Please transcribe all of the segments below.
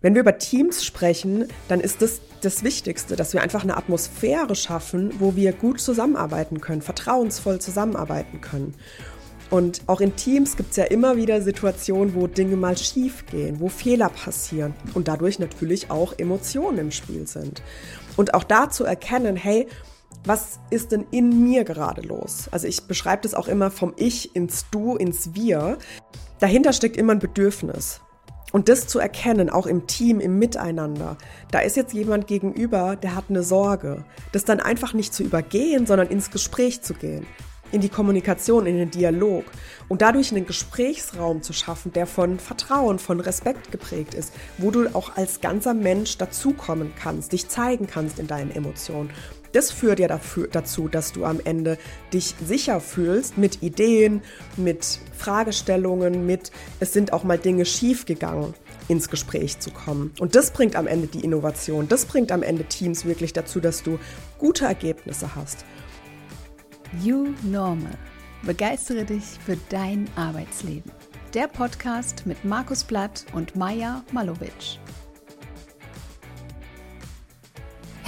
Wenn wir über Teams sprechen, dann ist das das Wichtigste, dass wir einfach eine Atmosphäre schaffen, wo wir gut zusammenarbeiten können, vertrauensvoll zusammenarbeiten können. Und auch in Teams gibt es ja immer wieder Situationen, wo Dinge mal schief gehen, wo Fehler passieren und dadurch natürlich auch Emotionen im Spiel sind. Und auch da zu erkennen, hey, was ist denn in mir gerade los? Also ich beschreibe das auch immer vom Ich ins Du, ins Wir. Dahinter steckt immer ein Bedürfnis. Und das zu erkennen, auch im Team, im Miteinander, da ist jetzt jemand gegenüber, der hat eine Sorge. Das dann einfach nicht zu übergehen, sondern ins Gespräch zu gehen, in die Kommunikation, in den Dialog. Und dadurch einen Gesprächsraum zu schaffen, der von Vertrauen, von Respekt geprägt ist, wo du auch als ganzer Mensch dazukommen kannst, dich zeigen kannst in deinen Emotionen das führt ja dafür, dazu, dass du am Ende dich sicher fühlst mit Ideen, mit Fragestellungen, mit es sind auch mal Dinge schiefgegangen ins Gespräch zu kommen. Und das bringt am Ende die Innovation. Das bringt am Ende Teams wirklich dazu, dass du gute Ergebnisse hast. You Normal. Begeistere dich für dein Arbeitsleben. Der Podcast mit Markus Blatt und Maja Malowitsch.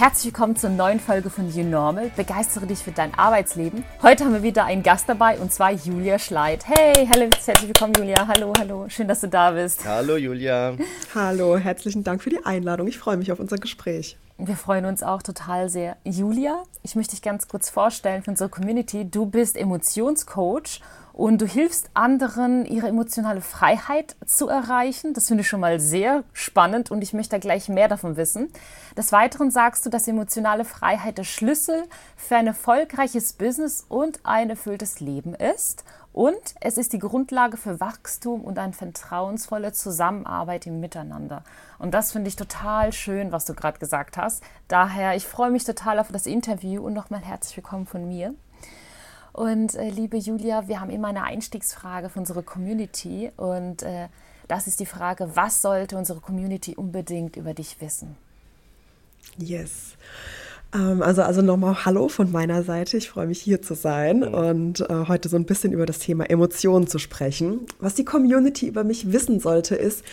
Herzlich willkommen zur neuen Folge von You Normal. Begeistere dich für dein Arbeitsleben. Heute haben wir wieder einen Gast dabei und zwar Julia Schleit. Hey, hallo, herzlich willkommen Julia. Hallo, hallo. Schön, dass du da bist. Hallo Julia. Hallo, herzlichen Dank für die Einladung. Ich freue mich auf unser Gespräch. Wir freuen uns auch total sehr. Julia, ich möchte dich ganz kurz vorstellen für unsere Community. Du bist Emotionscoach und du hilfst anderen, ihre emotionale Freiheit zu erreichen. Das finde ich schon mal sehr spannend und ich möchte gleich mehr davon wissen. Des Weiteren sagst du, dass emotionale Freiheit der Schlüssel für ein erfolgreiches Business und ein erfülltes Leben ist. Und es ist die Grundlage für Wachstum und eine vertrauensvolle Zusammenarbeit im Miteinander. Und das finde ich total schön, was du gerade gesagt hast. Daher, ich freue mich total auf das Interview und nochmal herzlich willkommen von mir. Und äh, liebe Julia, wir haben immer eine Einstiegsfrage für unsere Community und äh, das ist die Frage, was sollte unsere Community unbedingt über dich wissen? Yes. Ähm, also, also nochmal Hallo von meiner Seite. Ich freue mich hier zu sein und äh, heute so ein bisschen über das Thema Emotionen zu sprechen. Was die Community über mich wissen sollte, ist,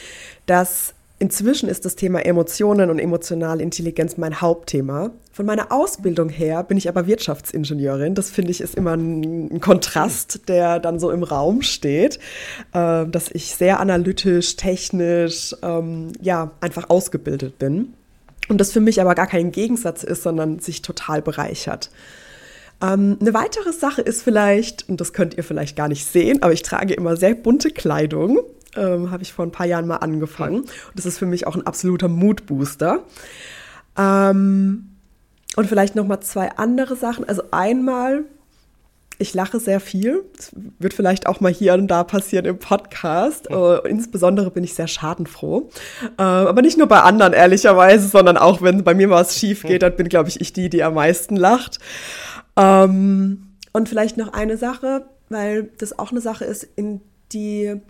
dass Inzwischen ist das Thema Emotionen und emotionale Intelligenz mein Hauptthema. Von meiner Ausbildung her bin ich aber Wirtschaftsingenieurin. Das finde ich ist immer ein, Kontrast, der dann so im Raum steht, äh, dass ich sehr analytisch, technisch, ähm, ja, einfach ausgebildet bin. Und das für mich aber gar kein Gegensatz ist, sondern sich total bereichert. Ähm, eine weitere Sache ist vielleicht, und das könnt ihr vielleicht gar nicht sehen, aber ich trage immer sehr bunte Kleidung ähm, habe ich vor ein paar Jahren mal angefangen. Und das ist für mich auch ein absoluter Moodbooster. Ähm, und vielleicht noch mal zwei andere Sachen. Also einmal, ich lache sehr viel. Das wird vielleicht auch mal hier und da passieren im Podcast. Uh, insbesondere bin ich sehr schadenfroh. Uh, aber nicht nur bei anderen, ehrlicherweise, sondern auch wenn bei mir was schief geht, dann bin, glaube ich, ich die, die am meisten lacht. Um, ähm, und vielleicht noch eine Sache, weil das auch eine Sache ist, in die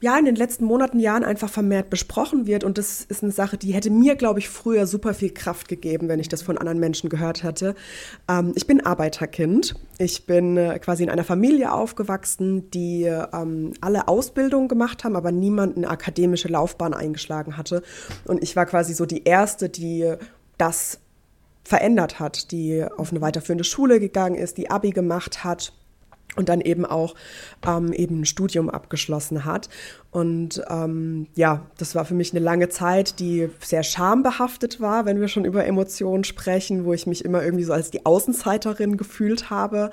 ja in den letzten Monaten, Jahren einfach vermehrt besprochen wird. Und das ist eine Sache, die hätte mir, glaube ich, früher super viel Kraft gegeben, wenn ich das von anderen Menschen gehört hätte. Ähm, ich bin Arbeiterkind. Ich bin äh, quasi in einer Familie aufgewachsen, die ähm, alle Ausbildung gemacht haben, aber niemand eine akademische Laufbahn eingeschlagen hatte. Und ich war quasi so die Erste, die das verändert hat, die auf eine weiterführende Schule gegangen ist, die Abi gemacht hat und dann eben auch ähm, eben ein Studium abgeschlossen hat. Und ähm, ja, das war für mich eine lange Zeit, die sehr schambehaftet war, wenn wir schon über Emotionen sprechen, wo ich mich immer irgendwie so als die Außenseiterin gefühlt habe.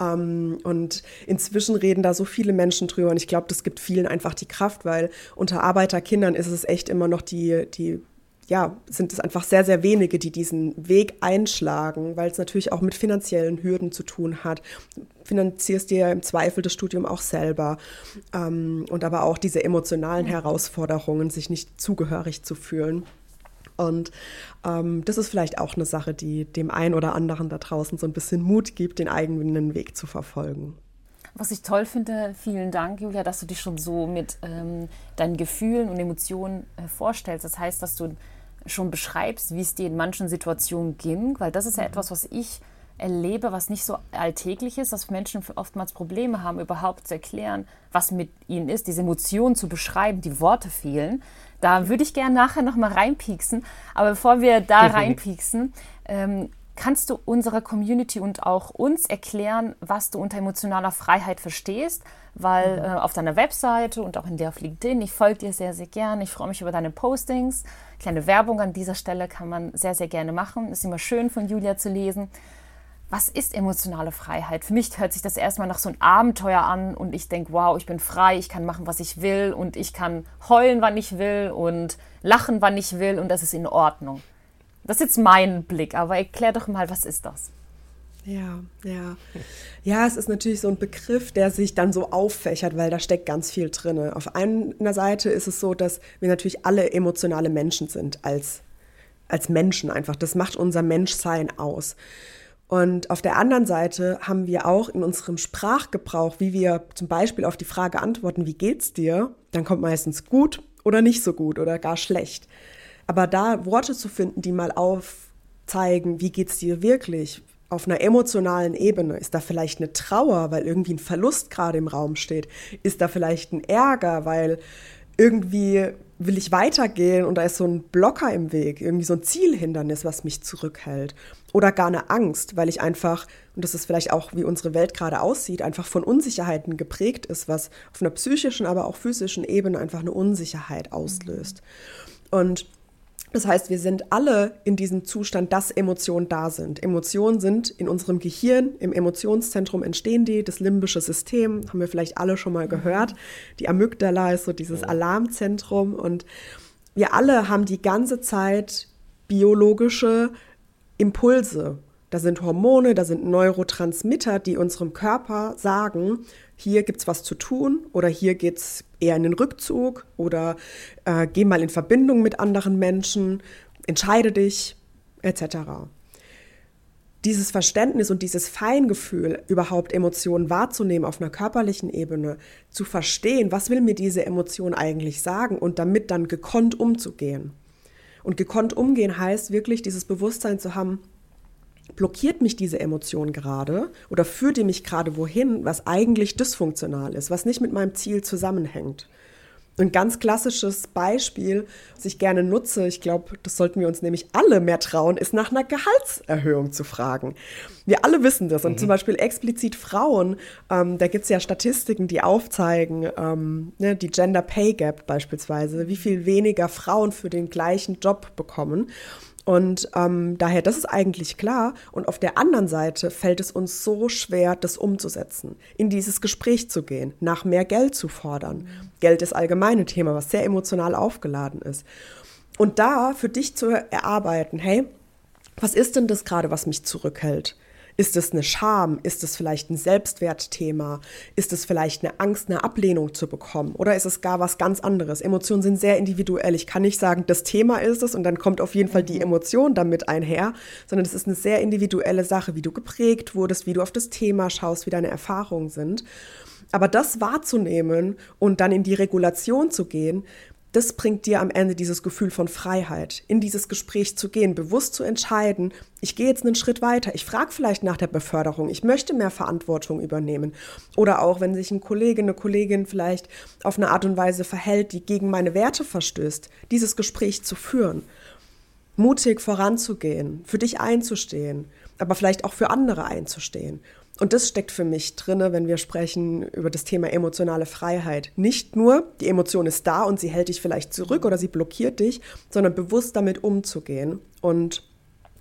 Ähm, und inzwischen reden da so viele Menschen drüber und ich glaube, das gibt vielen einfach die Kraft, weil unter Arbeiterkindern ist es echt immer noch die, die ja, sind es einfach sehr, sehr wenige, die diesen Weg einschlagen, weil es natürlich auch mit finanziellen Hürden zu tun hat. Finanzierst dir im Zweifel das Studium auch selber ähm, und aber auch diese emotionalen Herausforderungen, sich nicht zugehörig zu fühlen. Und ähm, das ist vielleicht auch eine Sache, die dem einen oder anderen da draußen so ein bisschen Mut gibt, den eigenen Weg zu verfolgen. Was ich toll finde, vielen Dank, Julia, dass du dich schon so mit ähm, deinen Gefühlen und Emotionen äh, vorstellst. Das heißt, dass du schon beschreibst, wie es dir in manchen Situationen ging, weil das ist ja mhm. etwas, was ich erlebe, was nicht so alltäglich ist, dass Menschen oftmals Probleme haben, überhaupt zu erklären, was mit ihnen ist, diese Emotionen zu beschreiben, die Worte fehlen. Da würde ich gerne nachher nochmal reinpieksen. Aber bevor wir da reinpieksen, ähm, kannst du unserer Community und auch uns erklären, was du unter emotionaler Freiheit verstehst? Weil mhm. äh, auf deiner Webseite und auch in der auf LinkedIn, ich folge dir sehr, sehr gerne. Ich freue mich über deine Postings. Kleine Werbung an dieser Stelle kann man sehr, sehr gerne machen. Ist immer schön von Julia zu lesen was ist emotionale Freiheit? Für mich hört sich das erstmal nach so einem Abenteuer an und ich denke, wow, ich bin frei, ich kann machen, was ich will und ich kann heulen, wann ich will und lachen, wann ich will und das ist in Ordnung. Das ist jetzt mein Blick, aber erklär doch mal, was ist das? Ja, ja. Ja, es ist natürlich so ein Begriff, der sich dann so auffächert, weil da steckt ganz viel drin. Auf einer Seite ist es so, dass wir natürlich alle emotionale Menschen sind als, als Menschen einfach. Das macht unser Menschsein aus. Und auf der anderen Seite haben wir auch in unserem Sprachgebrauch, wie wir zum Beispiel auf die Frage antworten, wie geht's dir? Dann kommt meistens gut oder nicht so gut oder gar schlecht. Aber da Worte zu finden, die mal aufzeigen, wie geht's dir wirklich? Auf einer emotionalen Ebene ist da vielleicht eine Trauer, weil irgendwie ein Verlust gerade im Raum steht. Ist da vielleicht ein Ärger, weil irgendwie will ich weitergehen und da ist so ein Blocker im Weg, irgendwie so ein Zielhindernis, was mich zurückhält. Oder gar eine Angst, weil ich einfach, und das ist vielleicht auch, wie unsere Welt gerade aussieht, einfach von Unsicherheiten geprägt ist, was auf einer psychischen, aber auch physischen Ebene einfach eine Unsicherheit auslöst. Und das heißt, wir sind alle in diesem Zustand, dass Emotionen da sind. Emotionen sind in unserem Gehirn, im Emotionszentrum entstehen die, das limbische System, haben wir vielleicht alle schon mal gehört. Die Amygdala ist so dieses Alarmzentrum und wir alle haben die ganze Zeit biologische Impulse. Da sind Hormone, da sind Neurotransmitter, die unserem Körper sagen, hier gibt es was zu tun oder hier geht es eher in den Rückzug oder äh, geh mal in Verbindung mit anderen Menschen, entscheide dich, etc. Dieses Verständnis und dieses Feingefühl, überhaupt Emotionen wahrzunehmen auf einer körperlichen Ebene, zu verstehen, was will mir diese Emotion eigentlich sagen und damit dann gekonnt umzugehen. Und gekonnt umgehen heißt wirklich dieses Bewusstsein zu haben, blockiert mich diese Emotion gerade oder führt die mich gerade wohin, was eigentlich dysfunktional ist, was nicht mit meinem Ziel zusammenhängt. Ein ganz klassisches Beispiel, das ich gerne nutze, ich glaube, das sollten wir uns nämlich alle mehr trauen, ist nach einer Gehaltserhöhung zu fragen. Wir alle wissen das und mhm. zum Beispiel explizit Frauen, ähm, da gibt es ja Statistiken, die aufzeigen, ähm, ne, die Gender Pay Gap beispielsweise, wie viel weniger Frauen für den gleichen Job bekommen. Und ähm, daher, das ist eigentlich klar. Und auf der anderen Seite fällt es uns so schwer, das umzusetzen, in dieses Gespräch zu gehen, nach mehr Geld zu fordern. Geld ist allgemeine Thema, was sehr emotional aufgeladen ist. Und da für dich zu erarbeiten, hey, was ist denn das gerade, was mich zurückhält? Ist es eine Scham? Ist es vielleicht ein Selbstwertthema? Ist es vielleicht eine Angst, eine Ablehnung zu bekommen? Oder ist es gar was ganz anderes? Emotionen sind sehr individuell. Ich kann nicht sagen, das Thema ist es und dann kommt auf jeden Fall die mhm. Emotion damit einher, sondern es ist eine sehr individuelle Sache, wie du geprägt wurdest, wie du auf das Thema schaust, wie deine Erfahrungen sind. Aber das wahrzunehmen und dann in die Regulation zu gehen, das bringt dir am Ende dieses Gefühl von Freiheit, in dieses Gespräch zu gehen, bewusst zu entscheiden, ich gehe jetzt einen Schritt weiter, ich frage vielleicht nach der Beförderung, ich möchte mehr Verantwortung übernehmen. Oder auch, wenn sich ein Kollege, eine Kollegin vielleicht auf eine Art und Weise verhält, die gegen meine Werte verstößt, dieses Gespräch zu führen, mutig voranzugehen, für dich einzustehen, aber vielleicht auch für andere einzustehen. Und das steckt für mich drinne, wenn wir sprechen über das Thema emotionale Freiheit. Nicht nur, die Emotion ist da und sie hält dich vielleicht zurück oder sie blockiert dich, sondern bewusst damit umzugehen und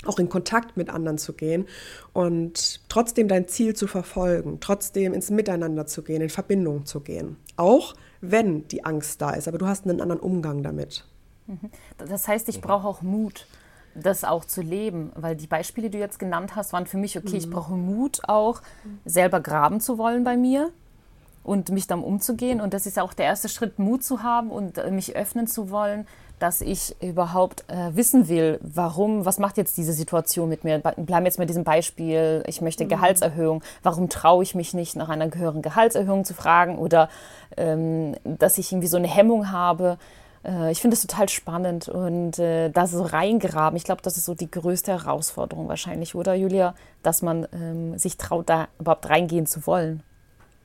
auch in Kontakt mit anderen zu gehen und trotzdem dein Ziel zu verfolgen, trotzdem ins Miteinander zu gehen, in Verbindung zu gehen. Auch wenn die Angst da ist, aber du hast einen anderen Umgang damit. Mhm. Das heißt, ich brauche auch Mut das auch zu leben. Weil die Beispiele, die du jetzt genannt hast, waren für mich, okay, mhm. ich brauche Mut auch, selber graben zu wollen bei mir und mich dann umzugehen. Und das ist auch der erste Schritt, Mut zu haben und äh, mich öffnen zu wollen, dass ich überhaupt äh, wissen will, warum, was macht jetzt diese Situation mit mir? Bleiben jetzt mit diesem Beispiel, ich möchte mhm. Gehaltserhöhung. Warum traue ich mich nicht, nach einer gehörigen Gehaltserhöhung zu fragen? Oder ähm, dass ich irgendwie so eine Hemmung habe, Äh, ich finde es total spannend und äh, da so reingraben, ich glaube, das ist so die größte Herausforderung wahrscheinlich, oder Julia, dass man ähm, sich traut, da überhaupt reingehen zu wollen.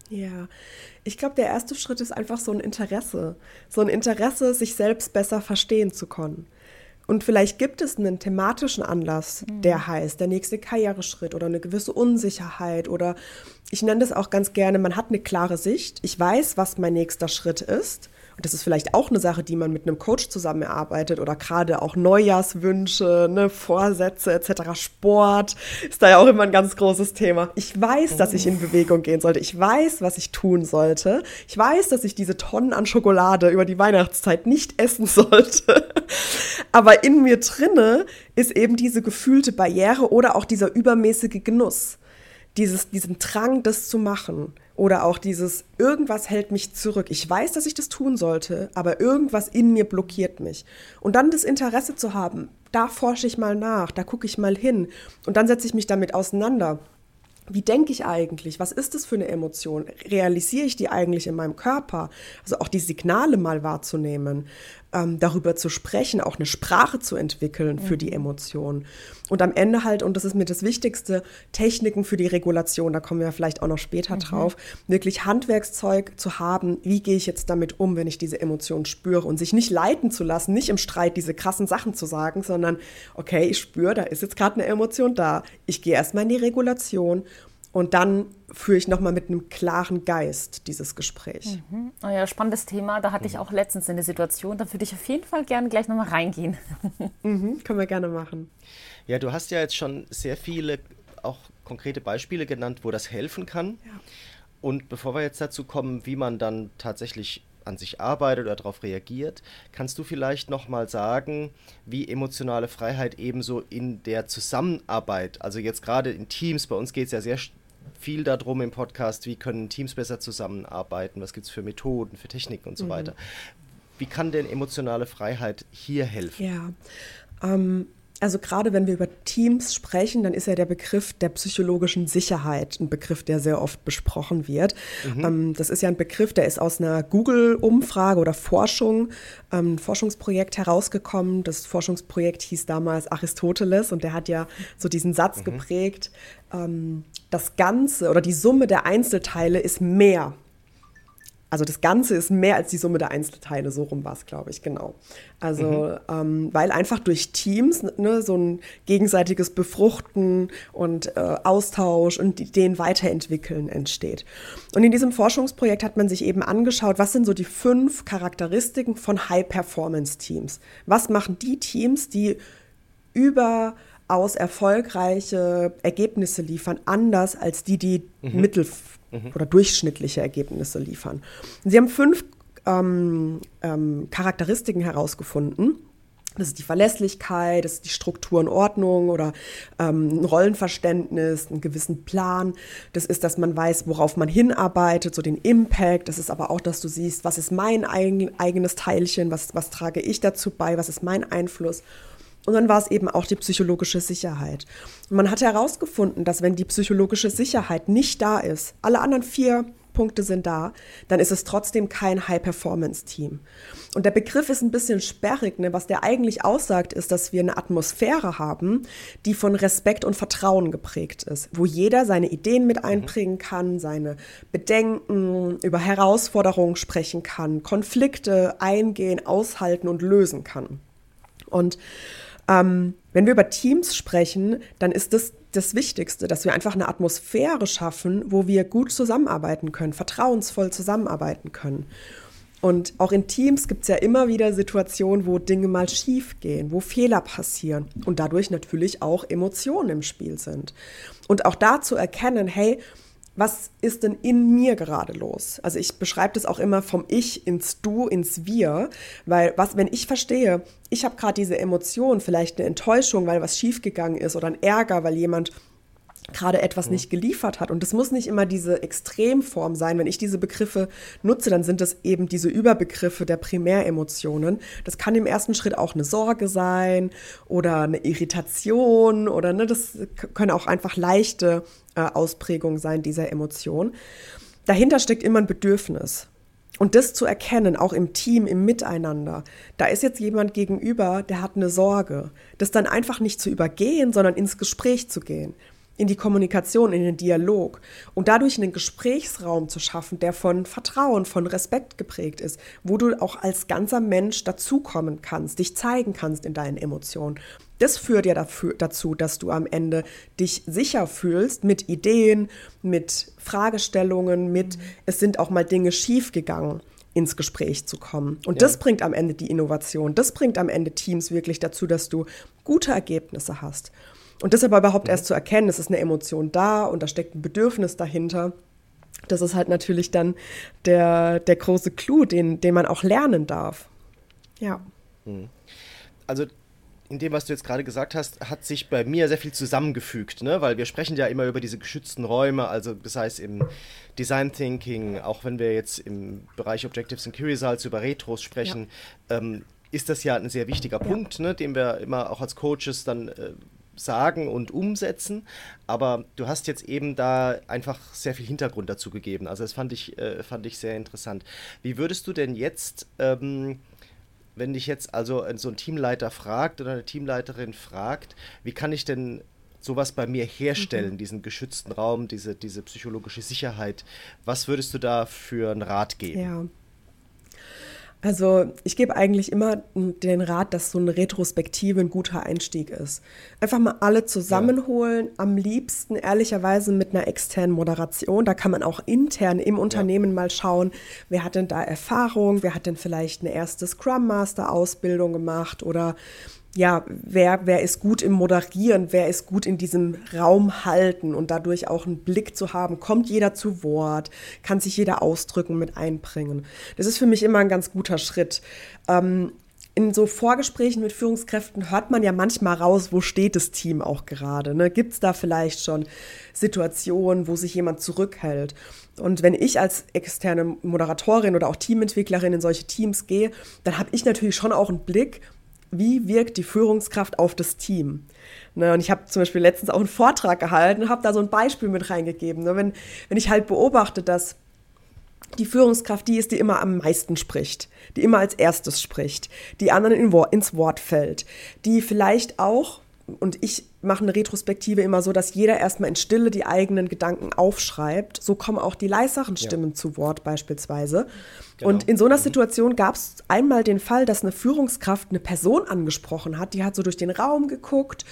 Ja, ich glaube, der erste Schritt ist einfach so ein Interesse. So ein Interesse, sich selbst besser verstehen zu können. Und vielleicht gibt es einen thematischen Anlass, mhm. der heißt, der nächste Karriereschritt oder eine gewisse Unsicherheit oder ich nenne das auch ganz gerne, man hat eine klare Sicht. Ich weiß, was mein nächster Schritt ist und das ist vielleicht auch eine Sache, die man mit einem Coach zusammenarbeitet oder gerade auch Neujahrswünsche, ne, Vorsätze etc. Sport ist da ja auch immer ein ganz großes Thema. Ich weiß, dass ich in Bewegung gehen sollte. Ich weiß, was ich tun sollte. Ich weiß, dass ich diese Tonnen an Schokolade über die Weihnachtszeit nicht essen sollte. Aber in mir drinne ist eben diese gefühlte Barriere oder auch dieser übermäßige Genuss. Dieses, diesen Drang, das zu machen. Oder auch dieses, irgendwas hält mich zurück. Ich weiß, dass ich das tun sollte, aber irgendwas in mir blockiert mich. Und dann das Interesse zu haben, da forsche ich mal nach, da gucke ich mal hin und dann setze ich mich damit auseinander. Wie denke ich eigentlich? Was ist das für eine Emotion? Realisiere ich die eigentlich in meinem Körper? Also auch die Signale mal wahrzunehmen ähm, darüber zu sprechen, auch eine Sprache zu entwickeln für die mhm. Emotionen. Und am Ende halt, und das ist mir das Wichtigste, Techniken für die Regulation, da kommen wir vielleicht auch noch später mhm. drauf, wirklich Handwerkszeug zu haben, wie gehe ich jetzt damit um, wenn ich diese Emotionen spüre und sich nicht leiten zu lassen, nicht im Streit diese krassen Sachen zu sagen, sondern, okay, ich spüre, da ist jetzt gerade eine Emotion da, ich gehe erstmal in die Regulation und dann führe ich nochmal mit einem klaren Geist dieses Gespräch. Mhm. Oh ja, spannendes Thema. Da hatte ich auch letztens eine Situation. Da würde ich auf jeden Fall gerne gleich nochmal reingehen. Mhm, können wir gerne machen. Ja, du hast ja jetzt schon sehr viele auch konkrete Beispiele genannt, wo das helfen kann. Ja. Und bevor wir jetzt dazu kommen, wie man dann tatsächlich an sich arbeitet oder darauf reagiert. Kannst du vielleicht nochmal sagen, wie emotionale Freiheit ebenso in der Zusammenarbeit, also jetzt gerade in Teams, bei uns geht es ja sehr viel darum im Podcast, wie können Teams besser zusammenarbeiten, was gibt es für Methoden, für Techniken und so mhm. weiter. Wie kann denn emotionale Freiheit hier helfen? Ja, ähm, also gerade wenn wir über Teams sprechen, dann ist ja der Begriff der psychologischen Sicherheit ein Begriff, der sehr oft besprochen wird. Mhm. Ähm, das ist ja ein Begriff, der ist aus einer Google-Umfrage oder Forschung, ähm, ein Forschungsprojekt herausgekommen. Das Forschungsprojekt hieß damals Aristoteles und der hat ja so diesen Satz mhm. geprägt, ähm, das Ganze oder die Summe der Einzelteile ist mehr also das Ganze ist mehr als die Summe der Einzelteile, so rum war es, glaube ich, genau. Also, mhm. ähm, weil einfach durch Teams ne, so ein gegenseitiges Befruchten und äh, Austausch und Ideen weiterentwickeln entsteht. Und in diesem Forschungsprojekt hat man sich eben angeschaut, was sind so die fünf Charakteristiken von High-Performance-Teams? Was machen die Teams, die überaus erfolgreiche Ergebnisse liefern, anders als die, die mhm. mittel mhm. oder durchschnittliche Ergebnisse liefern. Sie haben fünf ähm, ähm, Charakteristiken herausgefunden. Das ist die Verlässlichkeit, das ist die Struktur und Ordnung oder ähm, ein Rollenverständnis, einen gewissen Plan. Das ist, dass man weiß, worauf man hinarbeitet, so den Impact. Das ist aber auch, dass du siehst, was ist mein eigen, eigenes Teilchen, was, was trage ich dazu bei, was ist mein Einfluss. Und dann war es eben auch die psychologische Sicherheit. Und man hat herausgefunden, dass wenn die psychologische Sicherheit nicht da ist, alle anderen vier Punkte sind da, dann ist es trotzdem kein High-Performance-Team. Und der Begriff ist ein bisschen sperrig. Ne? Was der eigentlich aussagt, ist, dass wir eine Atmosphäre haben, die von Respekt und Vertrauen geprägt ist, wo jeder seine Ideen mit mhm. einbringen kann, seine Bedenken, über Herausforderungen sprechen kann, Konflikte eingehen, aushalten und lösen kann. Und ähm, wenn wir über Teams sprechen, dann ist das das Wichtigste, dass wir einfach eine Atmosphäre schaffen, wo wir gut zusammenarbeiten können, vertrauensvoll zusammenarbeiten können. Und auch in Teams gibt es ja immer wieder Situationen, wo Dinge mal schief gehen, wo Fehler passieren und dadurch natürlich auch Emotionen im Spiel sind. Und auch da zu erkennen, hey, was ist denn in mir gerade los? Also ich beschreibe das auch immer vom Ich ins Du, ins Wir, weil was, wenn ich verstehe, ich habe gerade diese Emotion, vielleicht eine Enttäuschung, weil was schiefgegangen ist oder ein Ärger, weil jemand gerade etwas nicht geliefert hat. Und es muss nicht immer diese Extremform sein. Wenn ich diese Begriffe nutze, dann sind es eben diese Überbegriffe der Primäremotionen. Das kann im ersten Schritt auch eine Sorge sein oder eine Irritation oder ne, das können auch einfach leichte äh, Ausprägungen sein dieser Emotion. Dahinter steckt immer ein Bedürfnis. Und das zu erkennen, auch im Team, im Miteinander, da ist jetzt jemand gegenüber, der hat eine Sorge. Das dann einfach nicht zu übergehen, sondern ins Gespräch zu gehen in die Kommunikation, in den Dialog und dadurch einen Gesprächsraum zu schaffen, der von Vertrauen, von Respekt geprägt ist, wo du auch als ganzer Mensch dazukommen kannst, dich zeigen kannst in deinen Emotionen. Das führt ja dafür, dazu, dass du am Ende dich sicher fühlst mit Ideen, mit Fragestellungen, mit es sind auch mal Dinge schiefgegangen ins Gespräch zu kommen. Und ja. das bringt am Ende die Innovation. Das bringt am Ende Teams wirklich dazu, dass du gute Ergebnisse hast. Und das aber überhaupt mhm. erst zu erkennen, es ist eine Emotion da und da steckt ein Bedürfnis dahinter. Das ist halt natürlich dann der, der große Clou, den, den man auch lernen darf. Ja. Mhm. Also in dem, was du jetzt gerade gesagt hast, hat sich bei mir sehr viel zusammengefügt, ne? weil wir sprechen ja immer über diese geschützten Räume, also das heißt im Design Thinking, auch wenn wir jetzt im Bereich Objectives and Key Results über Retros sprechen, ja. ähm, ist das ja ein sehr wichtiger ja. Punkt, ne? den wir immer auch als Coaches dann äh, sagen und umsetzen. Aber du hast jetzt eben da einfach sehr viel Hintergrund dazu gegeben. Also das fand ich, äh, fand ich sehr interessant. Wie würdest du denn jetzt, ähm, wenn dich jetzt also so ein Teamleiter fragt oder eine Teamleiterin fragt, wie kann ich denn sowas bei mir herstellen, mhm. diesen geschützten Raum, diese, diese psychologische Sicherheit? Was würdest du da für einen Rat geben? Ja. Also ich gebe eigentlich immer den Rat, dass so eine Retrospektive ein guter Einstieg ist. Einfach mal alle zusammenholen, ja. am liebsten ehrlicherweise mit einer externen Moderation. Da kann man auch intern im Unternehmen ja. mal schauen, wer hat denn da Erfahrung, wer hat denn vielleicht eine erste Scrum Master Ausbildung gemacht oder ja, wer, wer ist gut im Moderieren, wer ist gut in diesem Raum halten und dadurch auch einen Blick zu haben, kommt jeder zu Wort, kann sich jeder ausdrücken, mit einbringen. Das ist für mich immer ein ganz guter Schritt. Ähm, in so Vorgesprächen mit Führungskräften hört man ja manchmal raus, wo steht das Team auch gerade. Ne? Gibt es da vielleicht schon Situationen, wo sich jemand zurückhält? Und wenn ich als externe Moderatorin oder auch Teamentwicklerin in solche Teams gehe, dann habe ich natürlich schon auch einen Blick, wie wirkt die Führungskraft auf das Team? Ne, und ich habe zum Beispiel letztens auch einen Vortrag gehalten und habe da so ein Beispiel mit reingegeben. Ne, wenn, wenn ich halt beobachte, dass die Führungskraft die ist, die immer am meisten spricht, die immer als erstes spricht, die anderen in, ins Wort fällt, die vielleicht auch und ich mache eine Retrospektive immer so, dass jeder erstmal in Stille die eigenen Gedanken aufschreibt. So kommen auch die leiseren Stimmen ja. zu Wort beispielsweise. Genau. Und in so einer mhm. Situation gab es einmal den Fall, dass eine Führungskraft eine Person angesprochen hat, die hat so durch den Raum geguckt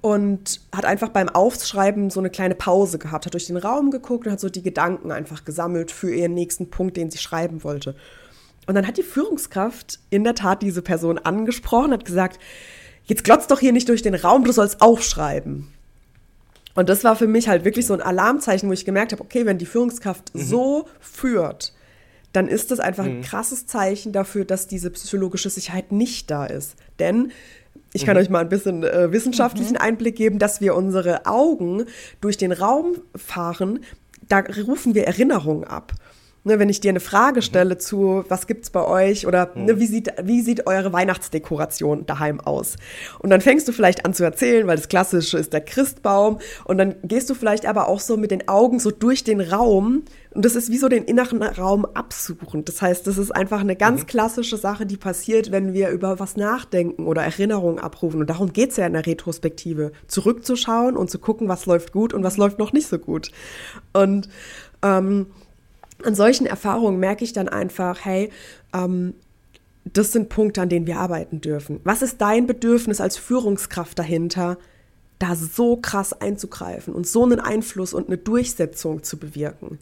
und hat einfach beim Aufschreiben so eine kleine Pause gehabt, hat durch den Raum geguckt und hat so die Gedanken einfach gesammelt für ihren nächsten Punkt, den sie schreiben wollte. Und dann hat die Führungskraft in der Tat diese Person angesprochen, hat gesagt, jetzt glotzt doch hier nicht durch den Raum, du sollst aufschreiben. Und das war für mich halt wirklich so ein Alarmzeichen, wo ich gemerkt habe, okay, wenn die Führungskraft mhm. so führt, dann ist das einfach mhm. ein krasses Zeichen dafür, dass diese psychologische Sicherheit nicht da ist. Denn ich kann mhm. euch mal ein bisschen äh, wissenschaftlichen mhm. Einblick geben, dass wir unsere Augen durch den Raum fahren, da rufen wir Erinnerungen ab. Ne, wenn ich dir eine Frage stelle mhm. zu, was gibt es bei euch oder mhm. ne, wie, sieht, wie sieht eure Weihnachtsdekoration daheim aus? Und dann fängst du vielleicht an zu erzählen, weil das Klassische ist der Christbaum. Und dann gehst du vielleicht aber auch so mit den Augen so durch den Raum. Und das ist wie so den inneren Raum absuchen. Das heißt, das ist einfach eine ganz mhm. klassische Sache, die passiert, wenn wir über was nachdenken oder Erinnerungen abrufen. Und darum geht es ja in der Retrospektive, zurückzuschauen und zu gucken, was läuft gut und was läuft noch nicht so gut. Und ähm, an solchen Erfahrungen merke ich dann einfach, hey, ähm, das sind Punkte, an denen wir arbeiten dürfen. Was ist dein Bedürfnis als Führungskraft dahinter, da so krass einzugreifen und so einen Einfluss und eine Durchsetzung zu bewirken?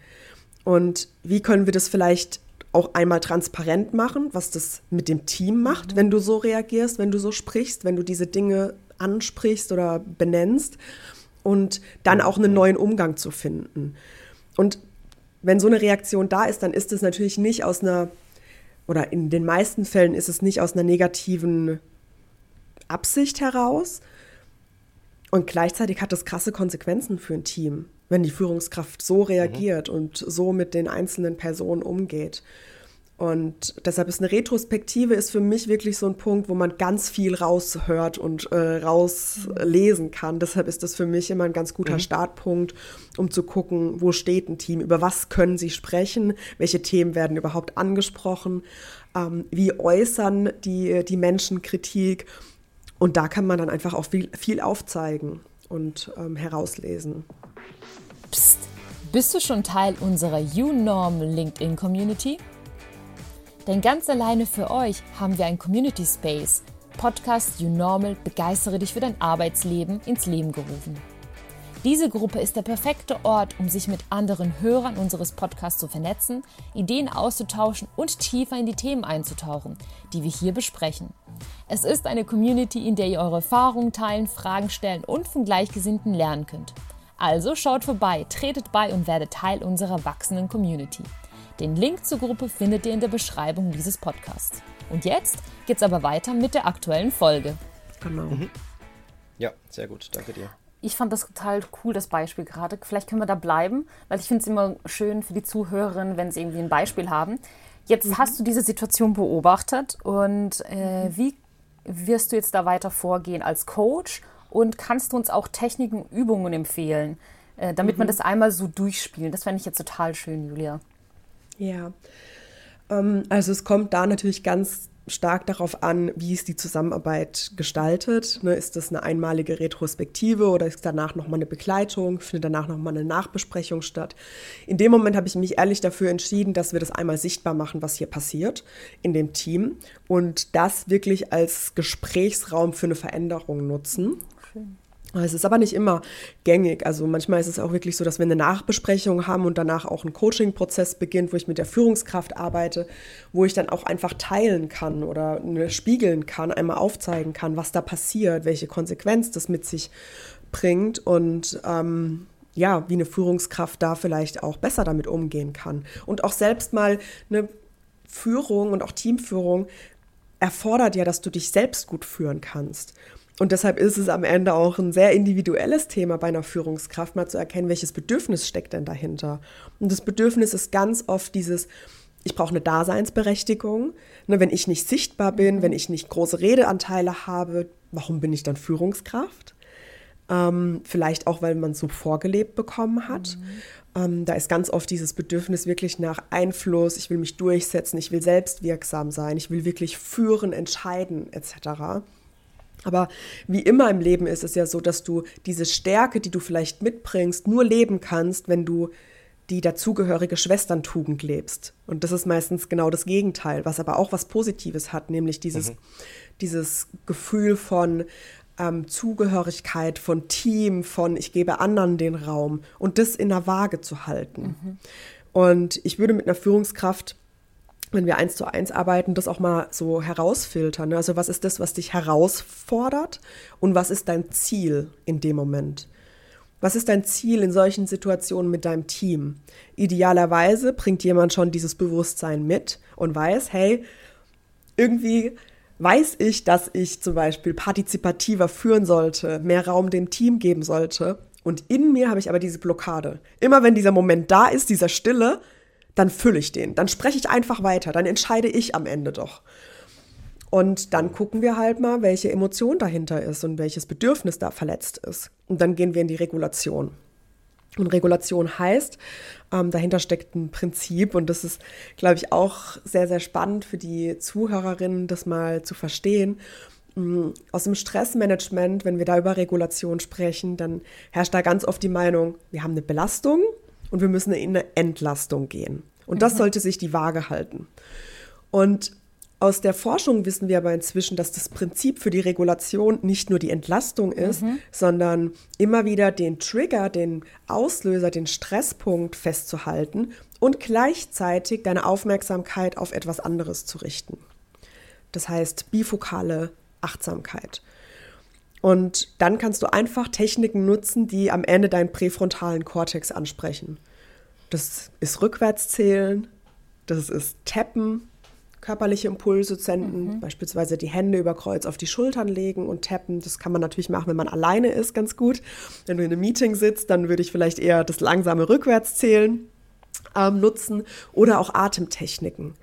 Und wie können wir das vielleicht auch einmal transparent machen, was das mit dem Team macht, mhm. wenn du so reagierst, wenn du so sprichst, wenn du diese Dinge ansprichst oder benennst und dann auch einen neuen Umgang zu finden. Und wenn so eine Reaktion da ist, dann ist es natürlich nicht aus einer, oder in den meisten Fällen ist es nicht aus einer negativen Absicht heraus. Und gleichzeitig hat das krasse Konsequenzen für ein Team, wenn die Führungskraft so reagiert mhm. und so mit den einzelnen Personen umgeht. Und deshalb ist eine Retrospektive ist für mich wirklich so ein Punkt, wo man ganz viel raushört und äh, rauslesen kann. Deshalb ist das für mich immer ein ganz guter mhm. Startpunkt, um zu gucken, wo steht ein Team, über was können sie sprechen, welche Themen werden überhaupt angesprochen, ähm, wie äußern die, die Menschen Kritik. Und da kann man dann einfach auch viel, viel aufzeigen und ähm, herauslesen. Psst, bist du schon Teil unserer YouNorm LinkedIn Community? Denn ganz alleine für euch haben wir ein Community Space, Podcast You Normal, begeistere dich für dein Arbeitsleben ins Leben gerufen. Diese Gruppe ist der perfekte Ort, um sich mit anderen Hörern unseres Podcasts zu vernetzen, Ideen auszutauschen und tiefer in die Themen einzutauchen, die wir hier besprechen. Es ist eine Community, in der ihr eure Erfahrungen teilen, Fragen stellen und von Gleichgesinnten lernen könnt. Also schaut vorbei, tretet bei und werdet Teil unserer wachsenden Community. Den Link zur Gruppe findet ihr in der Beschreibung dieses Podcasts. Und jetzt geht's aber weiter mit der aktuellen Folge. Genau. Mhm. Ja, sehr gut. Danke dir. Ich fand das total cool, das Beispiel gerade. Vielleicht können wir da bleiben, weil ich finde es immer schön für die Zuhörerinnen, wenn sie irgendwie ein Beispiel haben. Jetzt mhm. hast du diese Situation beobachtet und äh, wie wirst du jetzt da weiter vorgehen als Coach und kannst du uns auch Techniken, Übungen empfehlen, äh, damit mhm. man das einmal so durchspielt? Das fände ich jetzt total schön, Julia. Ja, ähm, also es kommt da natürlich ganz stark darauf an, wie ist die Zusammenarbeit gestaltet. Ne, ist das eine einmalige Retrospektive oder ist danach nochmal eine Begleitung? Findet danach nochmal eine Nachbesprechung statt? In dem Moment habe ich mich ehrlich dafür entschieden, dass wir das einmal sichtbar machen, was hier passiert in dem Team und das wirklich als Gesprächsraum für eine Veränderung nutzen. Schön. Es ist aber nicht immer gängig. Also manchmal ist es auch wirklich so, dass wir eine Nachbesprechung haben und danach auch ein Coaching-Prozess beginnt, wo ich mit der Führungskraft arbeite, wo ich dann auch einfach teilen kann oder spiegeln kann, einmal aufzeigen kann, was da passiert, welche Konsequenz das mit sich bringt und ähm, ja, wie eine Führungskraft da vielleicht auch besser damit umgehen kann. Und auch selbst mal eine Führung und auch Teamführung erfordert ja, dass du dich selbst gut führen kannst. Und deshalb ist es am Ende auch ein sehr individuelles Thema bei einer Führungskraft, mal zu erkennen, welches Bedürfnis steckt denn dahinter. Und das Bedürfnis ist ganz oft dieses, ich brauche eine Daseinsberechtigung. Ne, wenn ich nicht sichtbar bin, wenn ich nicht große Redeanteile habe, warum bin ich dann Führungskraft? Ähm, vielleicht auch, weil man es so vorgelebt bekommen hat. Mhm. Ähm, da ist ganz oft dieses Bedürfnis wirklich nach Einfluss, ich will mich durchsetzen, ich will selbstwirksam sein, ich will wirklich führen, entscheiden etc. Aber wie immer im Leben ist es ja so, dass du diese Stärke, die du vielleicht mitbringst, nur leben kannst, wenn du die dazugehörige Schwesterntugend lebst. Und das ist meistens genau das Gegenteil, was aber auch was Positives hat, nämlich dieses, mhm. dieses Gefühl von ähm, Zugehörigkeit, von Team, von ich gebe anderen den Raum und das in der Waage zu halten. Mhm. Und ich würde mit einer Führungskraft wenn wir eins zu eins arbeiten, das auch mal so herausfiltern. Ne? Also was ist das, was dich herausfordert und was ist dein Ziel in dem Moment? Was ist dein Ziel in solchen Situationen mit deinem Team? Idealerweise bringt jemand schon dieses Bewusstsein mit und weiß, hey, irgendwie weiß ich, dass ich zum Beispiel partizipativer führen sollte, mehr Raum dem Team geben sollte. Und in mir habe ich aber diese Blockade. Immer wenn dieser Moment da ist, dieser Stille, dann fülle ich den. Dann spreche ich einfach weiter. Dann entscheide ich am Ende doch. Und dann gucken wir halt mal, welche Emotion dahinter ist und welches Bedürfnis da verletzt ist. Und dann gehen wir in die Regulation. Und Regulation heißt, ähm, dahinter steckt ein Prinzip und das ist, glaube ich, auch sehr, sehr spannend für die Zuhörerinnen, das mal zu verstehen. Mm, aus dem Stressmanagement, wenn wir da über Regulation sprechen, dann herrscht da ganz oft die Meinung, wir haben eine Belastung und wir müssen in eine Entlastung gehen. Und das mhm. sollte sich die Waage halten. Und aus der Forschung wissen wir aber inzwischen, dass das Prinzip für die Regulation nicht nur die Entlastung ist, mhm. sondern immer wieder den Trigger, den Auslöser, den Stresspunkt festzuhalten und gleichzeitig deine Aufmerksamkeit auf etwas anderes zu richten. Das heißt bifokale Achtsamkeit. Und dann kannst du einfach Techniken nutzen, die am Ende deinen präfrontalen Kortex ansprechen. Das ist Rückwärtszählen, das ist Tappen, körperliche Impulse senden, mhm. beispielsweise die Hände über Kreuz auf die Schultern legen und tappen. Das kann man natürlich machen, wenn man alleine ist, ganz gut. Wenn du in einem Meeting sitzt, dann würde ich vielleicht eher das langsame Rückwärtszählen ähm, nutzen oder auch Atemtechniken.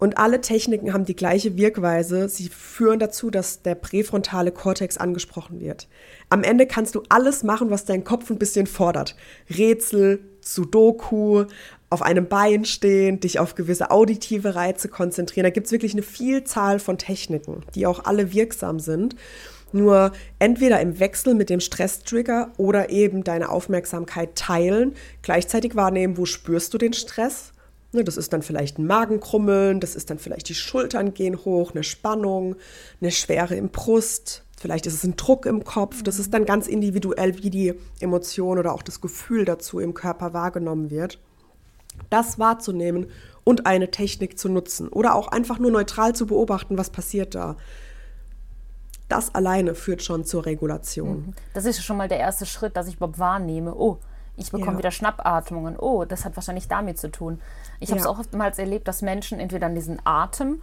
Und alle Techniken haben die gleiche Wirkweise. Sie führen dazu, dass der präfrontale Kortex angesprochen wird. Am Ende kannst du alles machen, was dein Kopf ein bisschen fordert. Rätsel, Sudoku, auf einem Bein stehen, dich auf gewisse auditive Reize konzentrieren. Da gibt es wirklich eine Vielzahl von Techniken, die auch alle wirksam sind. Nur entweder im Wechsel mit dem Stresstrigger oder eben deine Aufmerksamkeit teilen, gleichzeitig wahrnehmen, wo spürst du den Stress das ist dann vielleicht ein Magenkrummeln, das ist dann vielleicht die Schultern gehen hoch, eine Spannung, eine Schwere im Brust, vielleicht ist es ein Druck im Kopf. Das ist dann ganz individuell, wie die Emotion oder auch das Gefühl dazu im Körper wahrgenommen wird. Das wahrzunehmen und eine Technik zu nutzen oder auch einfach nur neutral zu beobachten, was passiert da. Das alleine führt schon zur Regulation. Das ist schon mal der erste Schritt, dass ich überhaupt wahrnehme, oh, ich bekomme ja. wieder Schnappatmungen. Oh, das hat wahrscheinlich damit zu tun. Ich habe es auch oftmals erlebt, dass Menschen entweder an diesen Atem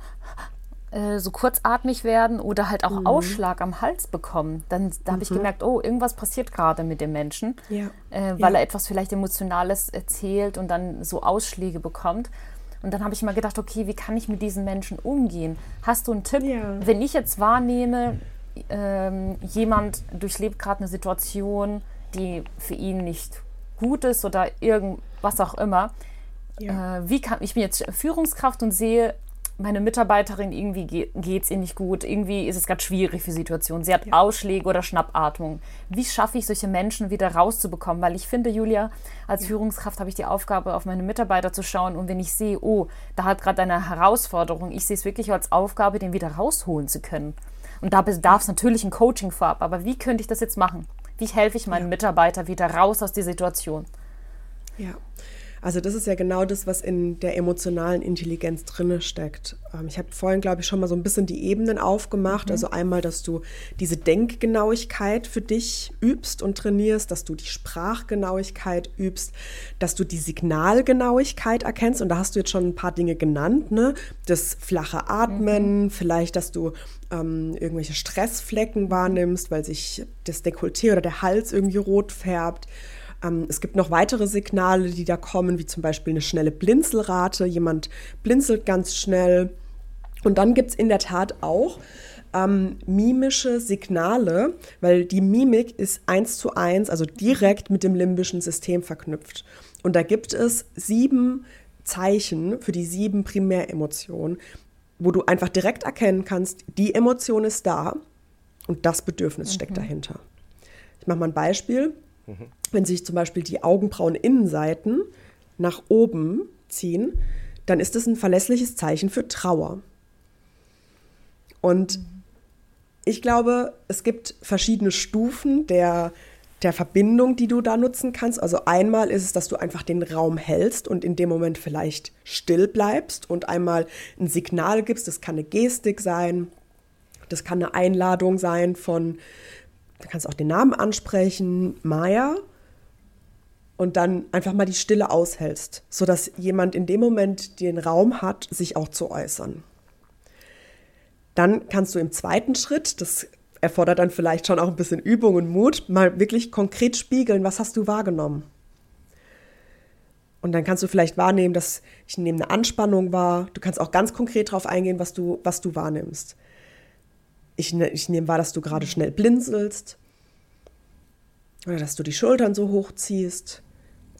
äh, so kurzatmig werden oder halt auch mhm. Ausschlag am Hals bekommen. Dann da habe ich mhm. gemerkt, oh, irgendwas passiert gerade mit dem Menschen, ja. äh, weil er etwas vielleicht Emotionales erzählt und dann so Ausschläge bekommt. Und dann habe ich mal gedacht, okay, wie kann ich mit diesen Menschen umgehen? Hast du einen Tipp? Wenn ich jetzt wahrnehme, ähm, jemand durchlebt gerade eine Situation, die für ihn nicht Gutes oder irgendwas auch immer. Ja. Äh, wie kann, ich bin jetzt Führungskraft und sehe, meine Mitarbeiterin, irgendwie geht es ihr nicht gut, irgendwie ist es gerade schwierig für die Situation. Sie hat ja. Ausschläge oder Schnappatmung. Wie schaffe ich solche Menschen wieder rauszubekommen? Weil ich finde, Julia, als ja. Führungskraft habe ich die Aufgabe, auf meine Mitarbeiter zu schauen und wenn ich sehe, oh, da hat gerade eine Herausforderung, ich sehe es wirklich als Aufgabe, den wieder rausholen zu können. Und da bedarf es natürlich ein Coaching vorab. Aber wie könnte ich das jetzt machen? Wie helfe ich meinen ja. Mitarbeiter wieder raus aus der Situation? Ja. Also das ist ja genau das, was in der emotionalen Intelligenz drinne steckt. Ähm, ich habe vorhin, glaube ich, schon mal so ein bisschen die Ebenen aufgemacht. Mhm. Also einmal, dass du diese Denkgenauigkeit für dich übst und trainierst, dass du die Sprachgenauigkeit übst, dass du die Signalgenauigkeit erkennst. Und da hast du jetzt schon ein paar Dinge genannt, ne? Das flache Atmen, mhm. vielleicht, dass du ähm, irgendwelche Stressflecken wahrnimmst, weil sich das Dekolleté oder der Hals irgendwie rot färbt. Ähm, es gibt noch weitere Signale, die da kommen, wie zum Beispiel eine schnelle Blinzelrate. Jemand blinzelt ganz schnell. Und dann gibt es in der Tat auch ähm, mimische Signale, weil die Mimik ist eins zu eins, also direkt mit dem limbischen System verknüpft. Und da gibt es sieben Zeichen für die sieben Primäremotionen, wo du einfach direkt erkennen kannst, die Emotion ist da und das Bedürfnis mhm. steckt dahinter. Ich mache mal ein Beispiel. Mhm. Wenn sich zum Beispiel die Augenbrauen-Innenseiten nach oben ziehen, dann ist das ein verlässliches Zeichen für Trauer. Und ich glaube, es gibt verschiedene Stufen der, der Verbindung, die du da nutzen kannst. Also einmal ist es, dass du einfach den Raum hältst und in dem Moment vielleicht still bleibst und einmal ein Signal gibst. Das kann eine Gestik sein, das kann eine Einladung sein von Du kannst auch den Namen ansprechen, Maya, und dann einfach mal die Stille aushältst, sodass jemand in dem Moment den Raum hat, sich auch zu äußern. Dann kannst du im zweiten Schritt, das erfordert dann vielleicht schon auch ein bisschen Übung und Mut, mal wirklich konkret spiegeln, was hast du wahrgenommen. Und dann kannst du vielleicht wahrnehmen, dass ich nehme eine Anspannung wahr. Du kannst auch ganz konkret darauf eingehen, was du, was du wahrnimmst. Ich, ne, ich nehme wahr, dass du gerade schnell blinzelst. Oder dass du die Schultern so hochziehst.